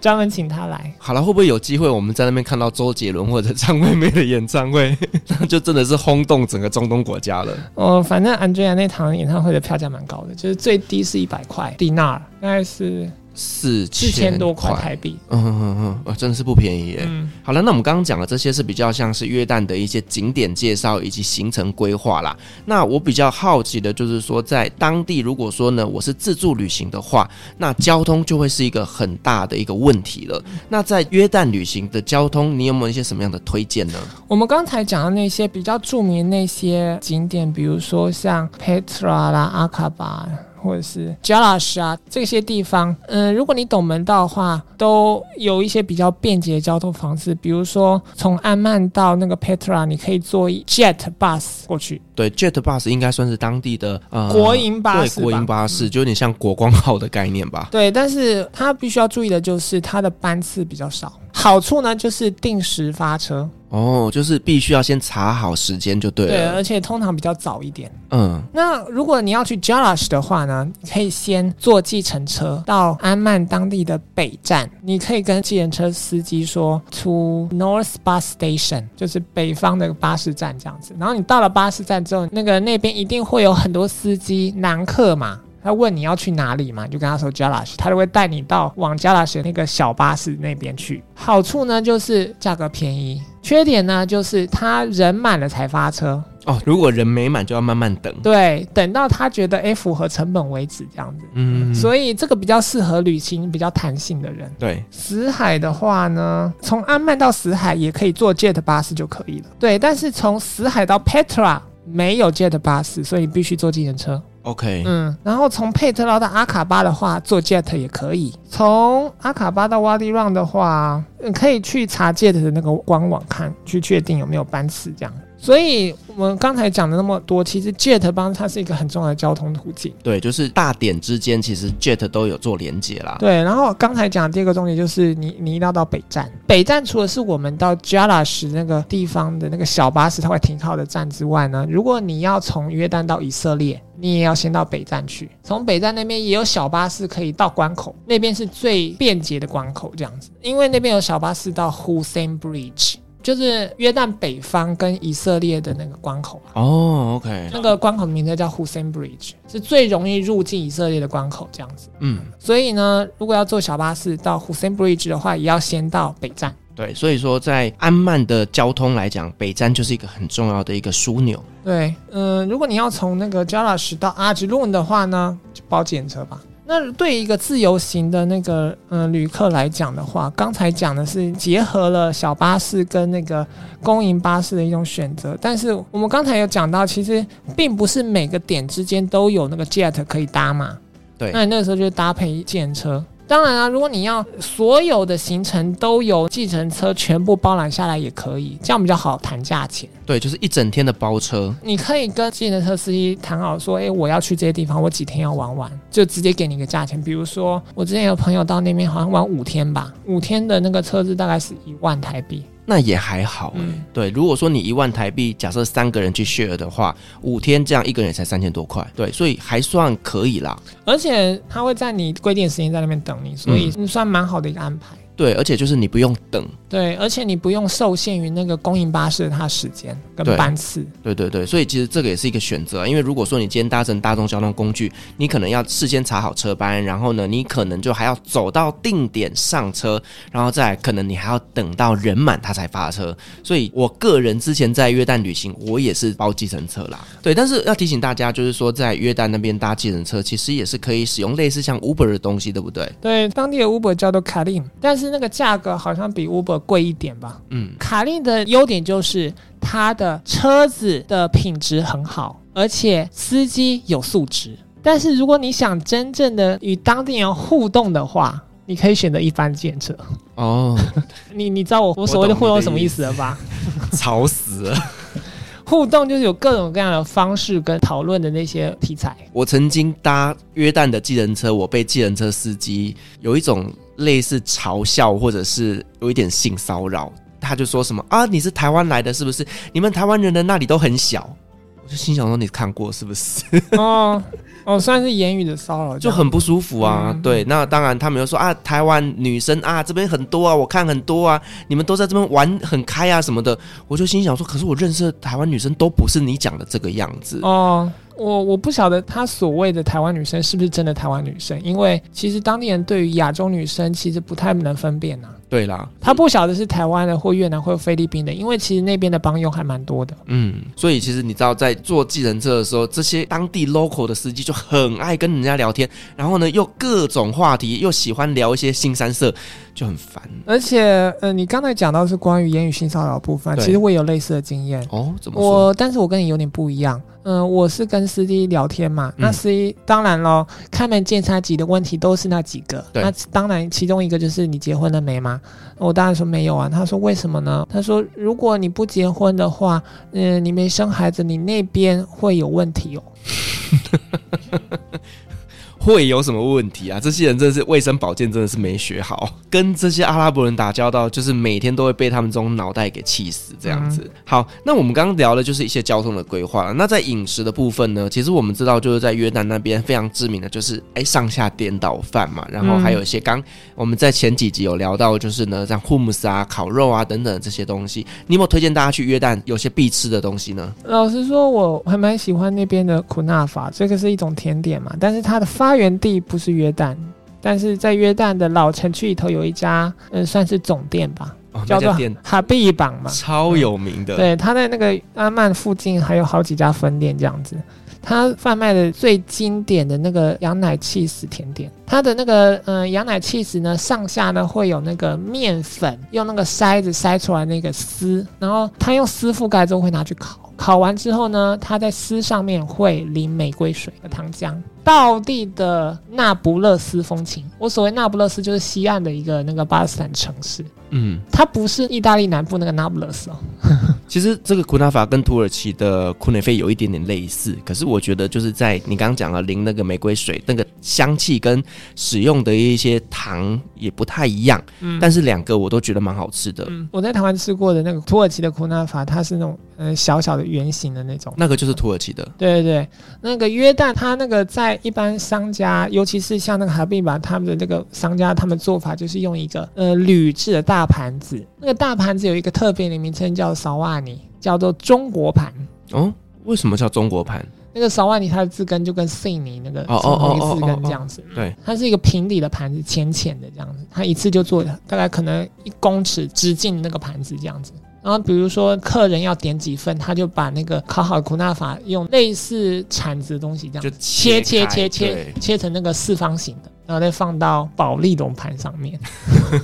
专门请他来，好了，会不会有机会我们在那边看到周杰伦或者张惠妹的演唱会？那就真的是轰动整个中东国家了。哦，反正 Andrea 那场演唱会的票价蛮高的，就是最低是一百块迪纳，大概是。四四千多块台币，嗯嗯嗯嗯，真的是不便宜耶。嗯，好了，那我们刚刚讲的这些是比较像是约旦的一些景点介绍以及行程规划啦。那我比较好奇的就是说，在当地如果说呢，我是自助旅行的话，那交通就会是一个很大的一个问题了。那在约旦旅行的交通，你有没有一些什么样的推荐呢？我们刚才讲的那些比较著名的那些景点，比如说像 Petra 啦、阿卡巴。或者是 Jalash 啊，这些地方，嗯，如果你懂门道的话，都有一些比较便捷的交通方式。比如说，从安曼到那个 Petra，你可以坐 Jet Bus 过去。对，Jet Bus 应该算是当地的呃国营巴士，对，国营巴士就有点像国光号的概念吧。对，但是它必须要注意的就是它的班次比较少。好处呢，就是定时发车。哦，就是必须要先查好时间就对了。对，而且通常比较早一点。嗯，那如果你要去 Jerash 的话呢，可以先坐计程车到安曼当地的北站，你可以跟计程车司机说 To North Bus Station，就是北方的巴士站这样子。然后你到了巴士站之后，那个那边一定会有很多司机男客嘛。他问你要去哪里嘛，你就跟他说 Jerash，他就会带你到往 Jerash 那个小巴士那边去。好处呢就是价格便宜，缺点呢就是他人满了才发车。哦，如果人没满就要慢慢等。对，等到他觉得诶符合成本为止这样子。嗯，所以这个比较适合旅行比较弹性的人。对，死海的话呢，从安曼到死海也可以坐 Jet 巴士就可以了。对，但是从死海到 Petra 没有 Jet 巴士，所以必须坐计程车。OK，嗯，然后从佩特拉到阿卡巴的话，坐 Jet 也可以。从阿卡巴到 Wadi Rum 的话，你可以去查 Jet 的那个官网看，去确定有没有班次这样。所以我们刚才讲的那么多，其实 Jet 帮它是一个很重要的交通途径。对，就是大点之间其实 Jet 都有做连接啦。对，然后刚才讲的第二个重点就是你你一定要到北站。北站除了是我们到 Jalash 那个地方的那个小巴士它会停靠的站之外呢，如果你要从约旦到以色列，你也要先到北站去。从北站那边也有小巴士可以到关口，那边是最便捷的关口，这样子，因为那边有小巴士到 Hussein Bridge。就是约旦北方跟以色列的那个关口哦，OK，那个关口的名字叫 Hussein Bridge，是最容易入境以色列的关口，这样子。嗯，所以呢，如果要坐小巴士到 Hussein Bridge 的话，也要先到北站。对，所以说在安曼的交通来讲，北站就是一个很重要的一个枢纽。对，嗯、呃，如果你要从那个 Jerash 到阿吉鲁的话呢，就包计程车吧。那对于一个自由行的那个嗯、呃、旅客来讲的话，刚才讲的是结合了小巴士跟那个公营巴士的一种选择，但是我们刚才有讲到，其实并不是每个点之间都有那个 jet 可以搭嘛。对，那你那个时候就搭配计程车。当然啊，如果你要所有的行程都由计程车全部包揽下来也可以，这样比较好谈价钱。对，就是一整天的包车，你可以跟计程车司机谈好说，诶，我要去这些地方，我几天要玩完，就直接给你个价钱。比如说，我之前有朋友到那边好像玩五天吧，五天的那个车子大概是一万台币。那也还好，嗯，对。如果说你一万台币，假设三个人去 share 的话，五天这样一个人也才三千多块，对，所以还算可以啦。而且他会在你规定时间在那边等你，所以算蛮好的一个安排。对，而且就是你不用等。对，而且你不用受限于那个公营巴士的它时间跟班次。对对对，所以其实这个也是一个选择，因为如果说你今天搭乘大众交通工具，你可能要事先查好车班，然后呢，你可能就还要走到定点上车，然后再可能你还要等到人满他才发车。所以我个人之前在约旦旅行，我也是包计程车啦。对，但是要提醒大家，就是说在约旦那边搭计程车，其实也是可以使用类似像 Uber 的东西，对不对？对，当地的 Uber 叫做 Kalim，但是。那个价格好像比 Uber 贵一点吧？嗯，卡令的优点就是它的车子的品质很好，而且司机有素质。但是如果你想真正的与当地人互动的话，你可以选择一般计程车。哦，你你知道我我所谓的互动什么意思了吧？吵死了！互动就是有各种各样的方式跟讨论的那些题材。我曾经搭约旦的计程车，我被计程车司机有一种。类似嘲笑或者是有一点性骚扰，他就说什么啊，你是台湾来的，是不是？你们台湾人的那里都很小，我就心想说，你看过是不是？哦 哦，算是言语的骚扰，就很不舒服啊。嗯、对，那当然他们又说啊，台湾女生啊这边很多啊，我看很多啊，你们都在这边玩很开啊什么的，我就心想说，可是我认识的台湾女生都不是你讲的这个样子哦。我我不晓得他所谓的台湾女生是不是真的台湾女生，因为其实当地人对于亚洲女生其实不太能分辨呐、啊。对啦，他不晓得是台湾的或越南或菲律宾的，因为其实那边的帮佣还蛮多的。嗯，所以其实你知道，在坐计程车的时候，这些当地 local 的司机就很爱跟人家聊天，然后呢又各种话题，又喜欢聊一些新三色，就很烦。而且，呃，你刚才讲到是关于言语性骚扰部分，其实我也有类似的经验。哦，怎么说？我，但是我跟你有点不一样。嗯、呃，我是跟司机聊天嘛，那司机当然喽，开门见山几的问题都是那几个。那当然，其中一个就是你结婚了没吗？我当然说没有啊。他说为什么呢？他说如果你不结婚的话，嗯、呃，你没生孩子，你那边会有问题哦。会有什么问题啊？这些人真的是卫生保健真的是没学好，跟这些阿拉伯人打交道，就是每天都会被他们这种脑袋给气死这样子。嗯、好，那我们刚刚聊的就是一些交通的规划了。那在饮食的部分呢？其实我们知道，就是在约旦那边非常知名的就是哎上下颠倒饭嘛，然后还有一些刚我们在前几集有聊到，就是呢像 hummus 啊、烤肉啊等等这些东西，你有没有推荐大家去约旦有些必吃的东西呢？老实说，我还蛮喜欢那边的苦纳法，这个是一种甜点嘛，但是它的发源地不是约旦，但是在约旦的老城区里头有一家，嗯，算是总店吧，哦、叫做哈比榜嘛，超有名的。对，他在那个阿曼附近还有好几家分店这样子。他贩卖的最经典的那个羊奶气死甜点，它的那个嗯、呃、羊奶气质呢，上下呢会有那个面粉，用那个筛子筛出来那个丝，然后它用丝覆盖之后会拿去烤。烤完之后呢，它在丝上面会淋玫瑰水和糖浆，道地的那不勒斯风情。我所谓那不勒斯就是西岸的一个那个巴勒斯坦城市。嗯，它不是意大利南部那个那不勒斯哦。其实这个库纳法跟土耳其的库内菲有一点点类似，可是我觉得就是在你刚刚讲了淋那个玫瑰水，那个香气跟使用的一些糖也不太一样。嗯，但是两个我都觉得蛮好吃的。嗯，我在台湾吃过的那个土耳其的库纳法，它是那种呃小小的圆形的那种。那个就是土耳其的。对对对，那个约旦它那个在一般商家，尤其是像那个哈比吧，他们的那个商家，他们做法就是用一个呃铝制的大。大盘子，那个大盘子有一个特别的名称叫萨瓦尼，叫做中国盘。哦，为什么叫中国盘？那个萨瓦尼它的字根就跟悉尼那个同一个字根这样子。对，它是一个平底的盘子，浅浅的这样子。它一次就做大概可能一公尺直径那个盘子这样子。然后比如说客人要点几份，他就把那个烤好的库纳法用类似铲子的东西这样就切切切切切成那个四方形的，然后再放到保利龙盘上面。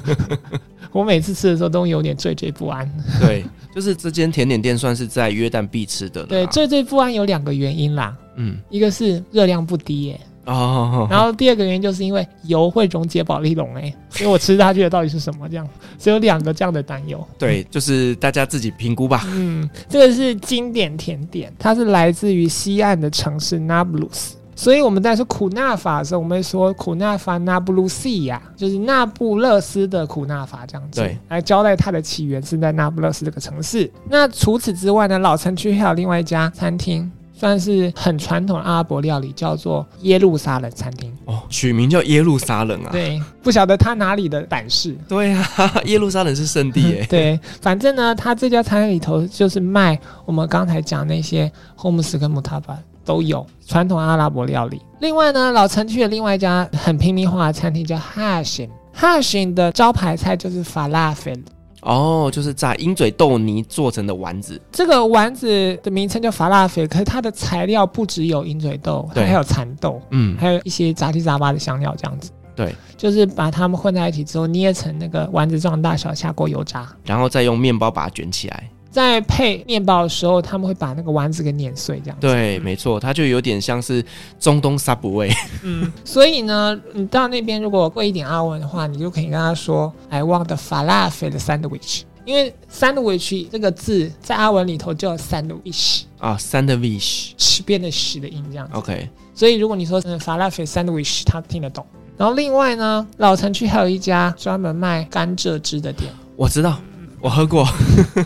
我每次吃的时候都有点惴惴不安。对，就是这间甜点店算是在约旦必吃的。对，最最不安有两个原因啦。嗯，一个是热量不低耶。哦。然后第二个原因就是因为油会溶解保丽龙哎，所以我吃下去的到底是什么这样？只有两个这样的担忧。对，就是大家自己评估吧。嗯，这个是经典甜点，它是来自于西岸的城市那不勒斯。所以我们在说苦纳法的时候，我们会说苦纳法那不勒斯呀，就是那不勒斯的苦纳法这样子，对，来交代它的起源是在那不勒斯这个城市。那除此之外呢，老城区还有另外一家餐厅，算是很传统的阿拉伯料理，叫做耶路撒冷餐厅。哦，取名叫耶路撒冷啊？对，不晓得他哪里的胆识。对啊，耶路撒冷是圣地耶。对，反正呢，他这家餐厅里头就是卖我们刚才讲那些 hummus 跟 murtabak 都有传统阿拉伯料理。另外呢，老城区的另外一家很平民化的餐厅叫 Hashim，Hashim 的招牌菜就是法拉菲。哦，就是炸鹰嘴豆泥做成的丸子。这个丸子的名称叫法拉菲，可是它的材料不只有鹰嘴豆，对，还有蚕豆，嗯，还有一些杂七杂八的香料，这样子。对，就是把它们混在一起之后，捏成那个丸子状大小，下锅油炸，然后再用面包把它卷起来。在配面包的时候，他们会把那个丸子给碾碎，这样子。对，没错，它就有点像是中东 Subway。嗯，所以呢，你到那边如果会一点阿文的话，你就可以跟他说：“I want the falafel sandwich。”因为 “sandwich” 这个字在阿文里头叫 “sandwich” 啊，“sandwich” 吃边的“十”的音这样子。OK，所以如果你说嗯 falafel sandwich，他听得懂。然后另外呢，老城区还有一家专门卖甘蔗汁的店，我知道。我喝过，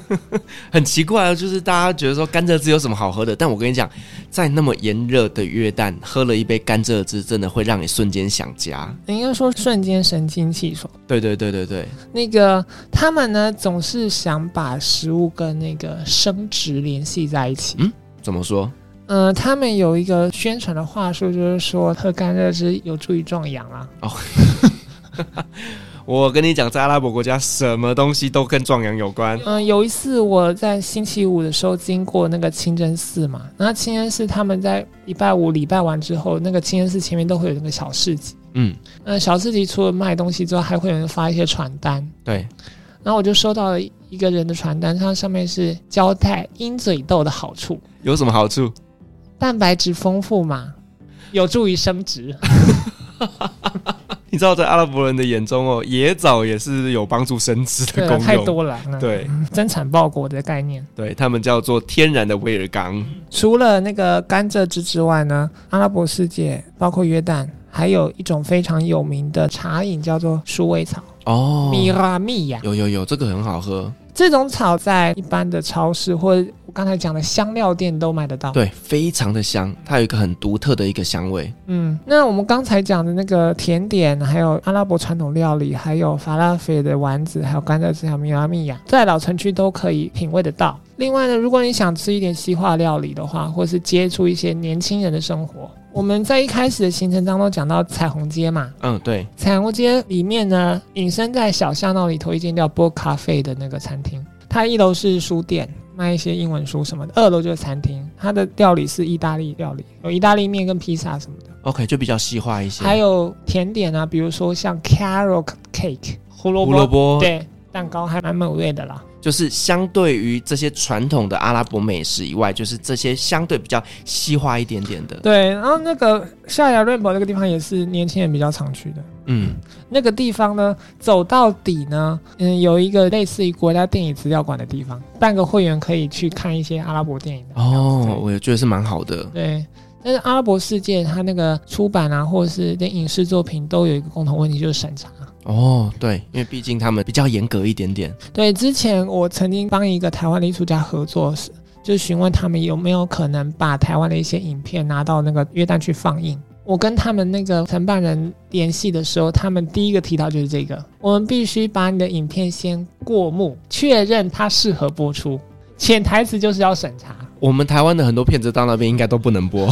很奇怪，就是大家觉得说甘蔗汁有什么好喝的？但我跟你讲，在那么炎热的约旦，喝了一杯甘蔗汁，真的会让你瞬间想家。应该说瞬间神清气爽。对对对对对。那个他们呢，总是想把食物跟那个生殖联系在一起。嗯，怎么说？嗯、呃，他们有一个宣传的话术，就是说喝甘蔗汁有助于壮阳啊。哦。我跟你讲，在阿拉伯国家，什么东西都跟壮阳有关。嗯，有一次我在星期五的时候经过那个清真寺嘛，那清真寺他们在礼拜五礼拜完之后，那个清真寺前面都会有那个小市集。嗯，那小市集除了卖东西之外，还会有人发一些传单。对，然后我就收到了一个人的传单，它上面是交代鹰嘴豆的好处。有什么好处？蛋白质丰富嘛，有助于生殖。你知道，在阿拉伯人的眼中哦，野枣也是有帮助生殖的 功用。太多了，对，增产报国的概念。对，他们叫做天然的威尔刚。除了那个甘蔗汁之外呢，阿拉伯世界包括约旦，还有一种非常有名的茶饮叫做鼠尾草哦，米拉米呀，有有有，这个很好喝。这种草在一般的超市或者我刚才讲的香料店都买得到，对，非常的香，它有一个很独特的一个香味。嗯，那我们刚才讲的那个甜点，还有阿拉伯传统料理，还有法拉菲的丸子，还有甘蔗汁，还有米拉米亚，在老城区都可以品味得到。另外呢，如果你想吃一点西化料理的话，或是接触一些年轻人的生活，我们在一开始的行程当中讲到彩虹街嘛，嗯，对，彩虹街里面呢，隐身在小巷道里头一间叫波咖啡的那个餐厅，它一楼是书店，卖一些英文书什么的，二楼就是餐厅，它的料理是意大利料理，有意大利面跟披萨什么的，OK，就比较细化一些，还有甜点啊，比如说像 carrot cake 胡萝卜，胡萝卜，对，蛋糕还蛮美味的啦。就是相对于这些传统的阿拉伯美食以外，就是这些相对比较西化一点点的。对，然后那个夏亚瑞堡那个地方也是年轻人比较常去的。嗯，那个地方呢，走到底呢，嗯，有一个类似于国家电影资料馆的地方，办个会员可以去看一些阿拉伯电影的。哦，我也觉得是蛮好的。对，但是阿拉伯世界它那个出版啊，或者是连影视作品都有一个共同问题，就是审查。哦，对，因为毕竟他们比较严格一点点。对，之前我曾经帮一个台湾的艺术家合作时，就询问他们有没有可能把台湾的一些影片拿到那个约旦去放映。我跟他们那个承办人联系的时候，他们第一个提到就是这个：我们必须把你的影片先过目，确认它适合播出。潜台词就是要审查。我们台湾的很多片子到那边应该都不能播。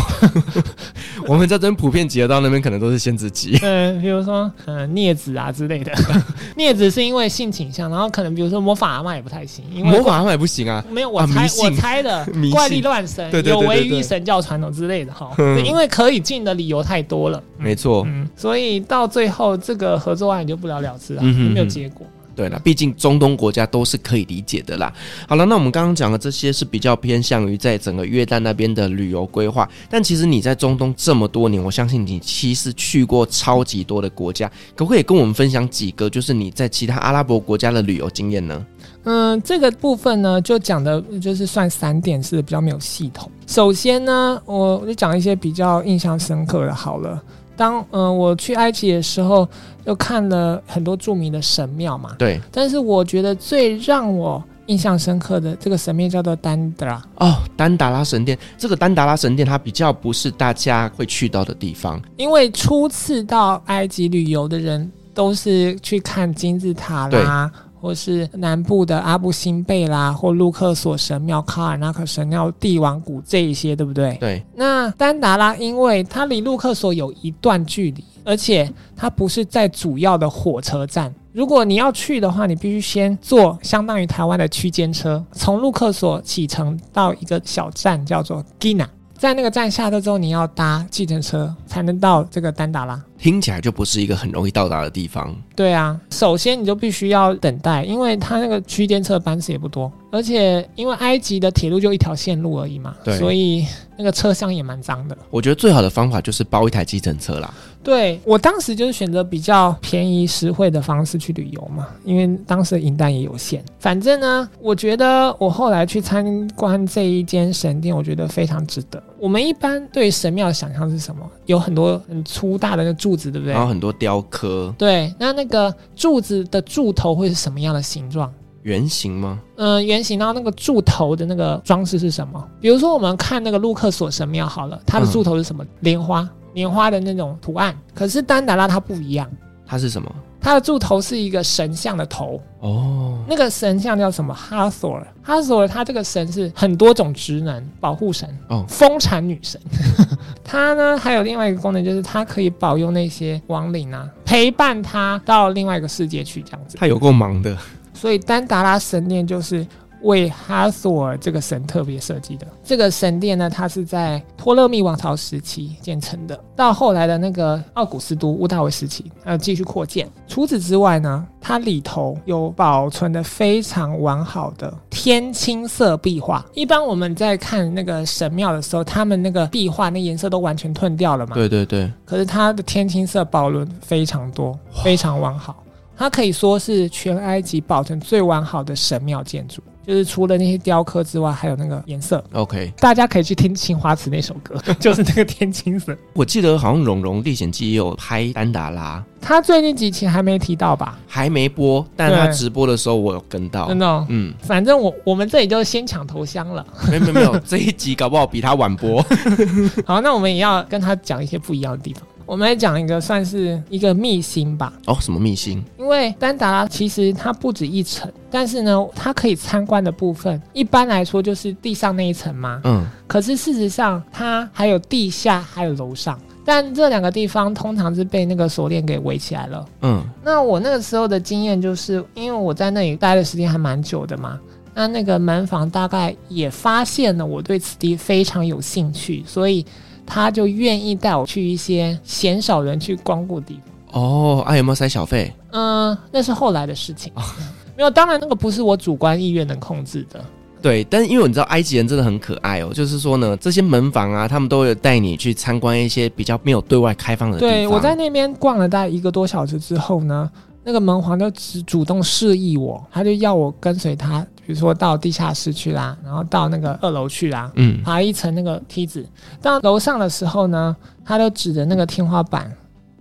我们这边普遍级的到那边可能都是限制级。嗯，比如说嗯镊子啊之类的。镊子是因为性倾向，然后可能比如说魔法阿嬷也不太行，因为魔法阿嬷也不行啊。没有，我猜、啊、我猜的怪力乱神，有违于神教传统之类的哈。因为可以进的理由太多了。嗯、没错。嗯，所以到最后这个合作案也就不了了之了，嗯、哼哼没有结果。对了，毕竟中东国家都是可以理解的啦。好了，那我们刚刚讲的这些是比较偏向于在整个约旦那边的旅游规划，但其实你在中东这么多年，我相信你其实去过超级多的国家，可不可以跟我们分享几个，就是你在其他阿拉伯国家的旅游经验呢？嗯，这个部分呢，就讲的就是算散点式，比较没有系统。首先呢，我就讲一些比较印象深刻的，好了。当嗯、呃、我去埃及的时候，又看了很多著名的神庙嘛。对。但是我觉得最让我印象深刻的这个神庙叫做丹达拉。哦，丹达拉神殿。这个丹达拉神殿它比较不是大家会去到的地方，因为初次到埃及旅游的人都是去看金字塔啦。或是南部的阿布辛贝啦，或路克索神庙、卡尔纳克神庙、帝王谷这一些，对不对？对。那丹达拉，因为它离路克索有一段距离，而且它不是在主要的火车站。如果你要去的话，你必须先坐相当于台湾的区间车，从路克索启程到一个小站叫做 Gina，在那个站下车之后，你要搭计程车才能到这个丹达拉。听起来就不是一个很容易到达的地方。对啊，首先你就必须要等待，因为它那个区间车班次也不多，而且因为埃及的铁路就一条线路而已嘛，对，所以那个车厢也蛮脏的。我觉得最好的方法就是包一台计程车啦。对，我当时就是选择比较便宜实惠的方式去旅游嘛，因为当时的银弹也有限。反正呢，我觉得我后来去参观这一间神殿，我觉得非常值得。我们一般对神庙的想象是什么？有很多很粗大的那柱子，对不对？然后很多雕刻。对，那那个柱子的柱头会是什么样的形状？圆形吗？嗯、呃，圆形。然后那个柱头的那个装饰是什么？比如说我们看那个路克索神庙好了，它的柱头是什么？莲、嗯、花。莲花的那种图案，可是丹达拉它不一样，它是什么？它的柱头是一个神像的头哦，那个神像叫什么？哈索尔，哈索尔，他这个神是很多种职能，保护神哦，丰产女神。他呢还有另外一个功能，就是它可以保佑那些亡灵啊，陪伴他到另外一个世界去，这样子。他有够忙的，所以丹达拉神殿就是。为哈索尔这个神特别设计的这个神殿呢，它是在托勒密王朝时期建成的，到后来的那个奥古斯都乌大维时期，呃，继续扩建。除此之外呢，它里头有保存的非常完好的天青色壁画。一般我们在看那个神庙的时候，他们那个壁画那颜色都完全褪掉了嘛？对对对。可是它的天青色保留非常多，非常完好。它可以说是全埃及保存最完好的神庙建筑。就是除了那些雕刻之外，还有那个颜色。OK，大家可以去听青花瓷那首歌，就是那个天青色。我记得好像《蓉蓉历险记》也有拍丹达拉，他最近几期还没提到吧？还没播，但他直播的时候我有跟到。真的、哦，嗯，反正我我们这里就先抢头香了。没有没有没有，这一集搞不好比他晚播。好，那我们也要跟他讲一些不一样的地方。我们来讲一个算是一个秘辛吧。哦，什么秘辛？因为丹达拉其实它不止一层，但是呢，它可以参观的部分一般来说就是地上那一层嘛。嗯。可是事实上，它还有地下，还有楼上。但这两个地方通常是被那个锁链给围起来了。嗯。那我那个时候的经验就是，因为我在那里待的时间还蛮久的嘛。那那个门房大概也发现了我对此地非常有兴趣，所以。他就愿意带我去一些鲜少人去光顾的地方哦。啊，有没有塞小费？嗯，那是后来的事情。哦、没有，当然那个不是我主观意愿能控制的。对，但是因为你知道埃及人真的很可爱哦，就是说呢，这些门房啊，他们都有带你去参观一些比较没有对外开放的地方。对，我在那边逛了大概一个多小时之后呢，那个门房就只主动示意我，他就要我跟随他。比如说到地下室去啦，然后到那个二楼去啦，嗯，爬一层那个梯子，到楼上的时候呢，他都指着那个天花板，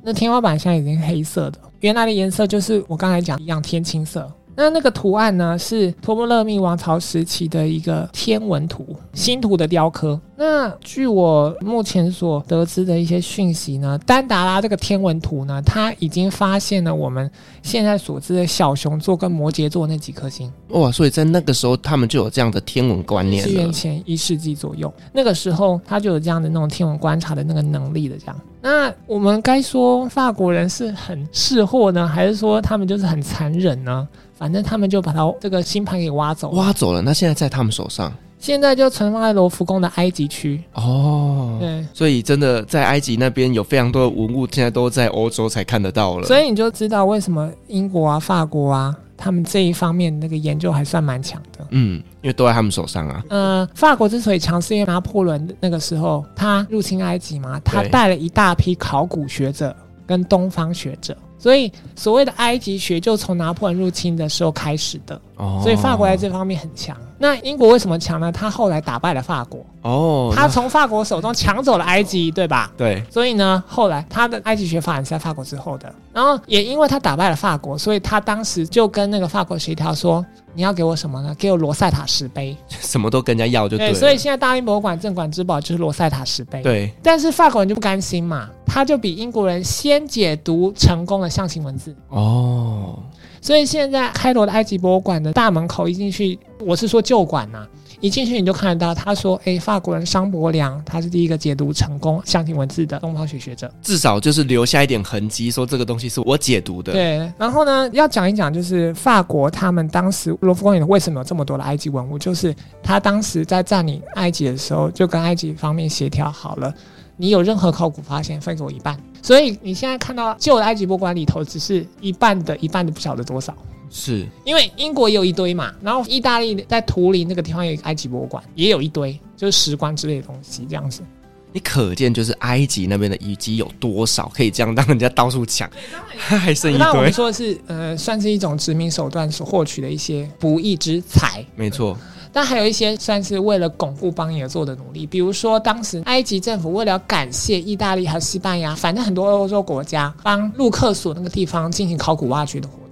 那天花板现在已经黑色的，原来的颜色就是我刚才讲一样天青色。那那个图案呢，是托勒密王朝时期的一个天文图，星图的雕刻。那据我目前所得知的一些讯息呢，丹达拉这个天文图呢，它已经发现了我们现在所知的小熊座跟摩羯座那几颗星。哇，所以在那个时候他们就有这样的天文观念了。公元前一世纪左右，那个时候他就有这样的那种天文观察的那个能力的这样。那我们该说法国人是很识货呢，还是说他们就是很残忍呢？反正他们就把他这个星盘给挖走了，挖走了。那现在在他们手上，现在就存放在罗浮宫的埃及区。哦，对，所以真的在埃及那边有非常多的文物，现在都在欧洲才看得到了。所以你就知道为什么英国啊、法国啊，他们这一方面那个研究还算蛮强的。嗯，因为都在他们手上啊。嗯、呃，法国之所以强，是因为拿破仑那个时候他入侵埃及嘛，他带了一大批考古学者跟东方学者。所以，所谓的埃及学就从拿破仑入侵的时候开始的。哦，所以法国在这方面很强。那英国为什么强呢？他后来打败了法国。哦，他从法国手中抢走了埃及，对吧？对。所以呢，后来他的埃及学发展是在法国之后的。然后也因为他打败了法国，所以他当时就跟那个法国协调说。你要给我什么呢？给我罗塞塔石碑，什么都跟人家要就对所以现在大英博物馆镇馆之宝就是罗塞塔石碑。对，但是法国人就不甘心嘛，他就比英国人先解读成功的象形文字。哦，所以现在开罗的埃及博物馆的大门口一进去，我是说旧馆呐。一进去你就看得到，他说：“哎，法国人商伯良，他是第一个解读成功象形文字的东方学学者，至少就是留下一点痕迹，说这个东西是我解读的。”对。然后呢，要讲一讲，就是法国他们当时罗浮宫里为什么有这么多的埃及文物，就是他当时在占领埃及的时候，就跟埃及方面协调好了，你有任何考古发现，分给我一半。所以你现在看到旧的埃及博物馆里头，只是一半的一半的不晓得多少。是因为英国也有一堆嘛，然后意大利在图林那个地方有一个埃及博物馆，也有一堆就是石棺之类的东西这样子。你可见就是埃及那边的遗迹有多少，可以这样让人家到处抢，还剩一堆。那我们说的是，呃，算是一种殖民手段所获取的一些不义之财。没错，但还有一些算是为了巩固邦尼而做的努力，比如说当时埃及政府为了感谢意大利还有西班牙，反正很多欧洲国家帮路克索那个地方进行考古挖掘的活动。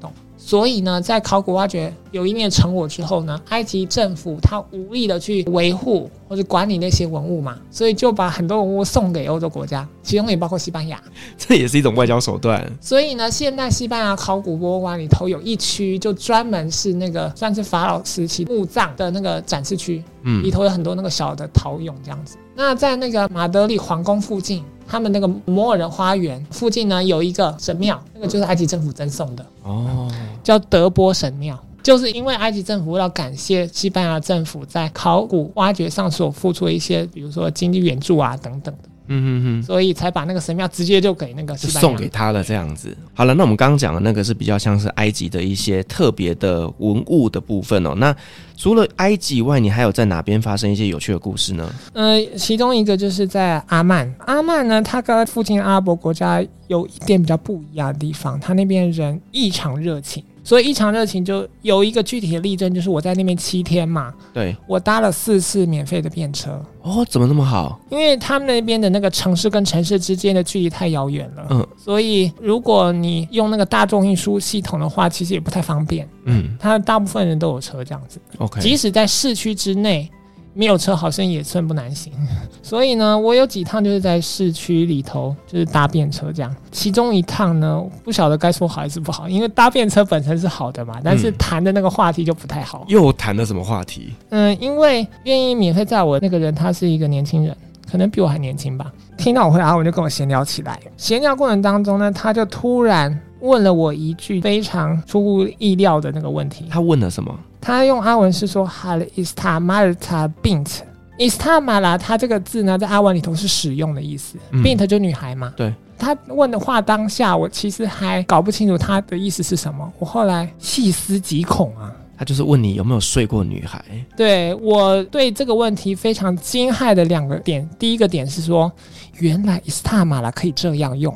所以呢，在考古挖掘有一面成果之后呢，埃及政府他无力的去维护或者管理那些文物嘛，所以就把很多文物送给欧洲国家，其中也包括西班牙。这也是一种外交手段。所以呢，现代西班牙考古博物馆里头有一区，就专门是那个算是法老时期墓葬的那个展示区，嗯，里头有很多那个小的陶俑这样子。那在那个马德里皇宫附近，他们那个摩尔人花园附近呢，有一个神庙，那个就是埃及政府赠送的哦，叫德波神庙，就是因为埃及政府要感谢西班牙政府在考古挖掘上所付出的一些，比如说经济援助啊等等的。嗯嗯嗯，所以才把那个神庙直接就给那个送给他了，这样子。好了，那我们刚刚讲的那个是比较像是埃及的一些特别的文物的部分哦。那除了埃及以外，你还有在哪边发生一些有趣的故事呢？呃，其中一个就是在阿曼。阿曼呢，它跟附近阿拉伯国家有一点比较不一样的地方，它那边人异常热情。所以异常热情就有一个具体的例证，就是我在那边七天嘛，对，我搭了四次免费的便车。哦，怎么那么好？因为他们那边的那个城市跟城市之间的距离太遥远了，嗯，所以如果你用那个大众运输系统的话，其实也不太方便。嗯，他大部分人都有车这样子。OK，即使在市区之内。没有车好像也寸步难行，所以呢，我有几趟就是在市区里头就是搭便车这样。其中一趟呢，不晓得该说好还是不好，因为搭便车本身是好的嘛，但是谈的那个话题就不太好。又谈了什么话题？嗯，因为愿意免费载我那个人，他是一个年轻人，可能比我还年轻吧。听到我回答，我就跟我闲聊起来。闲聊过程当中呢，他就突然问了我一句非常出乎意料的那个问题。他问了什么？他用阿文是说 “Hal istamalta bint”，istamala 它这个字呢，在阿文里头是使用的意思、嗯、，bint 就女孩嘛。对，他问的话当下，我其实还搞不清楚他的意思是什么。我后来细思极恐啊，他就是问你有没有睡过女孩。对，我对这个问题非常惊骇的两个点，第一个点是说，原来 istamala 可以这样用。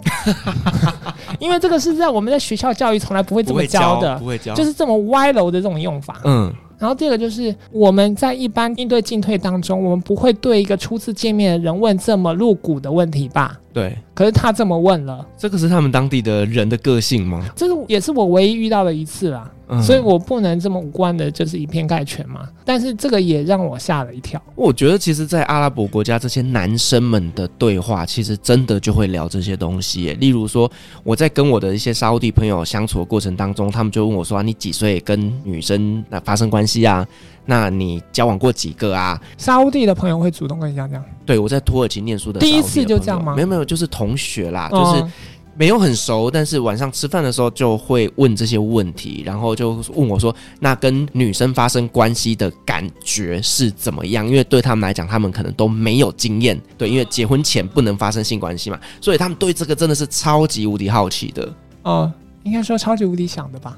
因为这个是在我们在学校教育从来不会这么教的，不会教，就是这么歪楼的这种用法。嗯，然后第二个就是我们在一般应对进退当中，我们不会对一个初次见面的人问这么露骨的问题吧？对。可是他这么问了，这个是他们当地的人的个性吗？这个也是我唯一遇到的一次啦。嗯，所以我不能这么无关的，就是以偏概全嘛。但是这个也让我吓了一跳。我觉得，其实，在阿拉伯国家，这些男生们的对话，其实真的就会聊这些东西。例如说，我在跟我的一些沙乌地朋友相处的过程当中，他们就问我说：“啊，你几岁跟女生那发生关系啊？那你交往过几个啊？”沙乌地的朋友会主动跟你讲这样？对，我在土耳其念书的，的第一次就这样吗？没有没有，就是同学啦，就是。哦没有很熟，但是晚上吃饭的时候就会问这些问题，然后就问我说：“那跟女生发生关系的感觉是怎么样？”因为对他们来讲，他们可能都没有经验，对，因为结婚前不能发生性关系嘛，所以他们对这个真的是超级无敌好奇的。哦，应该说超级无敌想的吧？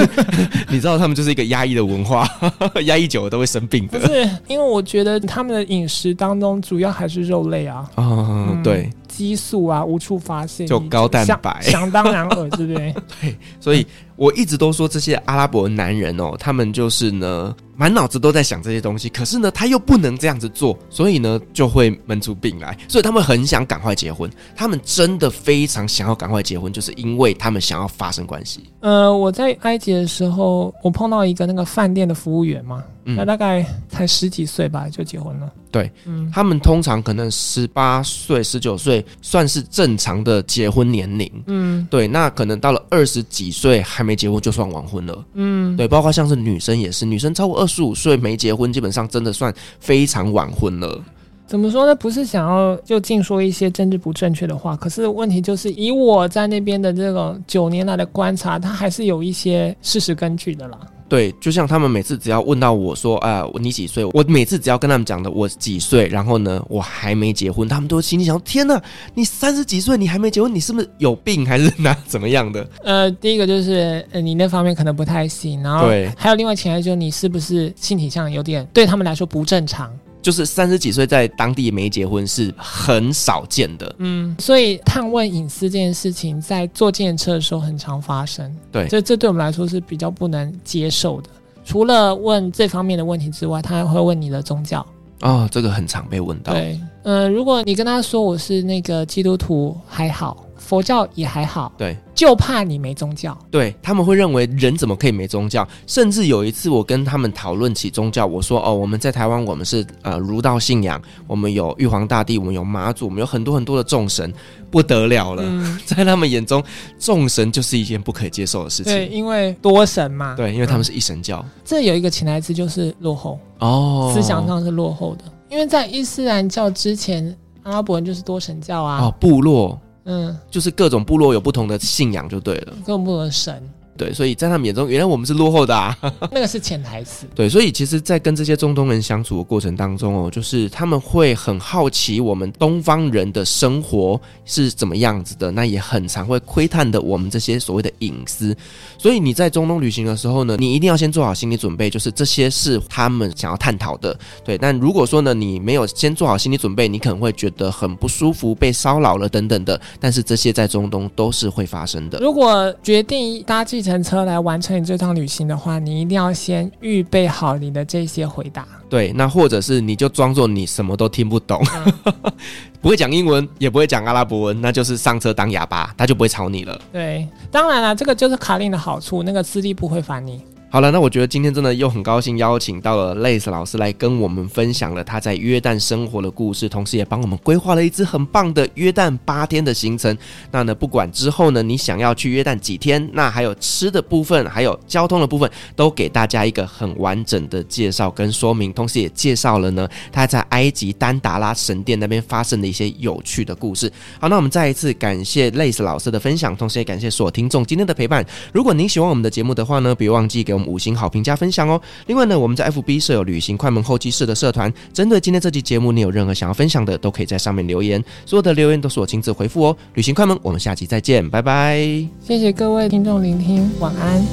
你知道他们就是一个压抑的文化，压抑久了都会生病的。不是，因为我觉得他们的饮食当中主要还是肉类啊。哦，嗯、对。激素啊，无处发泄，就高蛋白，想，想当然尔，对不对？对，所以我一直都说这些阿拉伯男人哦，他们就是呢，满脑子都在想这些东西，可是呢，他又不能这样子做，所以呢，就会闷出病来。所以他们很想赶快结婚，他们真的非常想要赶快结婚，就是因为他们想要发生关系。呃，我在埃及的时候，我碰到一个那个饭店的服务员嘛。他大概才十几岁吧，就结婚了。对，嗯，他们通常可能十八岁、十九岁算是正常的结婚年龄。嗯，对，那可能到了二十几岁还没结婚就算晚婚了。嗯，对，包括像是女生也是，女生超过二十五岁没结婚，基本上真的算非常晚婚了。怎么说呢？不是想要就尽说一些政治不正确的话，可是问题就是以我在那边的这种九年来的观察，他还是有一些事实根据的啦。对，就像他们每次只要问到我说：“啊、呃，你几岁？”我每次只要跟他们讲的我几岁，然后呢，我还没结婚，他们都心里想：“天哪，你三十几岁你还没结婚，你是不是有病还是哪怎么样的？”呃，第一个就是呃，你那方面可能不太行，然后对，还有另外前提就是你是不是性体上有点对他们来说不正常。就是三十几岁在当地没结婚是很少见的，嗯，所以探问隐私这件事情在坐计程车的时候很常发生，对，这这对我们来说是比较不能接受的。除了问这方面的问题之外，他还会问你的宗教哦，这个很常被问到。对，嗯、呃，如果你跟他说我是那个基督徒还好。佛教也还好，对，就怕你没宗教。对，他们会认为人怎么可以没宗教？甚至有一次我跟他们讨论起宗教，我说：“哦，我们在台湾，我们是呃儒道信仰，我们有玉皇大帝，我们有妈祖，我们有很多很多的众神，不得了了。嗯” 在他们眼中，众神就是一件不可以接受的事情。对，因为多神嘛。对，因为他们是一神教。嗯、这有一个潜台词就是落后哦，思想上是落后的。因为在伊斯兰教之前，阿拉伯人就是多神教啊。哦，部落。嗯，就是各种部落有不同的信仰就对了，各种不同的神。对，所以在他们眼中，原来我们是落后的啊。那个是潜台词。对，所以其实，在跟这些中东人相处的过程当中哦，就是他们会很好奇我们东方人的生活是怎么样子的，那也很常会窥探的我们这些所谓的隐私。所以你在中东旅行的时候呢，你一定要先做好心理准备，就是这些是他们想要探讨的。对，但如果说呢，你没有先做好心理准备，你可能会觉得很不舒服，被骚扰了等等的。但是这些在中东都是会发生的。如果决定搭计程车来完成你这趟旅行的话，你一定要先预备好你的这些回答。对，那或者是你就装作你什么都听不懂，嗯、不会讲英文，也不会讲阿拉伯文，那就是上车当哑巴，他就不会吵你了。对，当然了，这个就是卡令的好处，那个司机不会烦你。好了，那我觉得今天真的又很高兴邀请到了 Lace 老师来跟我们分享了他在约旦生活的故事，同时也帮我们规划了一支很棒的约旦八天的行程。那呢，不管之后呢，你想要去约旦几天，那还有吃的部分，还有交通的部分，都给大家一个很完整的介绍跟说明。同时也介绍了呢，他在埃及丹达拉神殿那边发生的一些有趣的故事。好，那我们再一次感谢 Lace 老师的分享，同时也感谢所有听众今天的陪伴。如果您喜欢我们的节目的话呢，别忘记给五星好评加分享哦！另外呢，我们在 FB 设有旅行快门后期室的社团，针对今天这期节目，你有任何想要分享的，都可以在上面留言，所有的留言都是我亲自回复哦。旅行快门，我们下期再见，拜拜！谢谢各位听众聆听，晚安。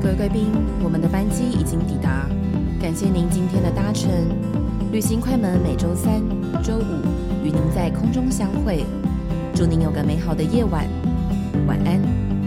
各位贵宾，我们的班机已经抵达，感谢您今天的搭乘。旅行快门每周三、周五与您在空中相会，祝您有个美好的夜晚，晚安。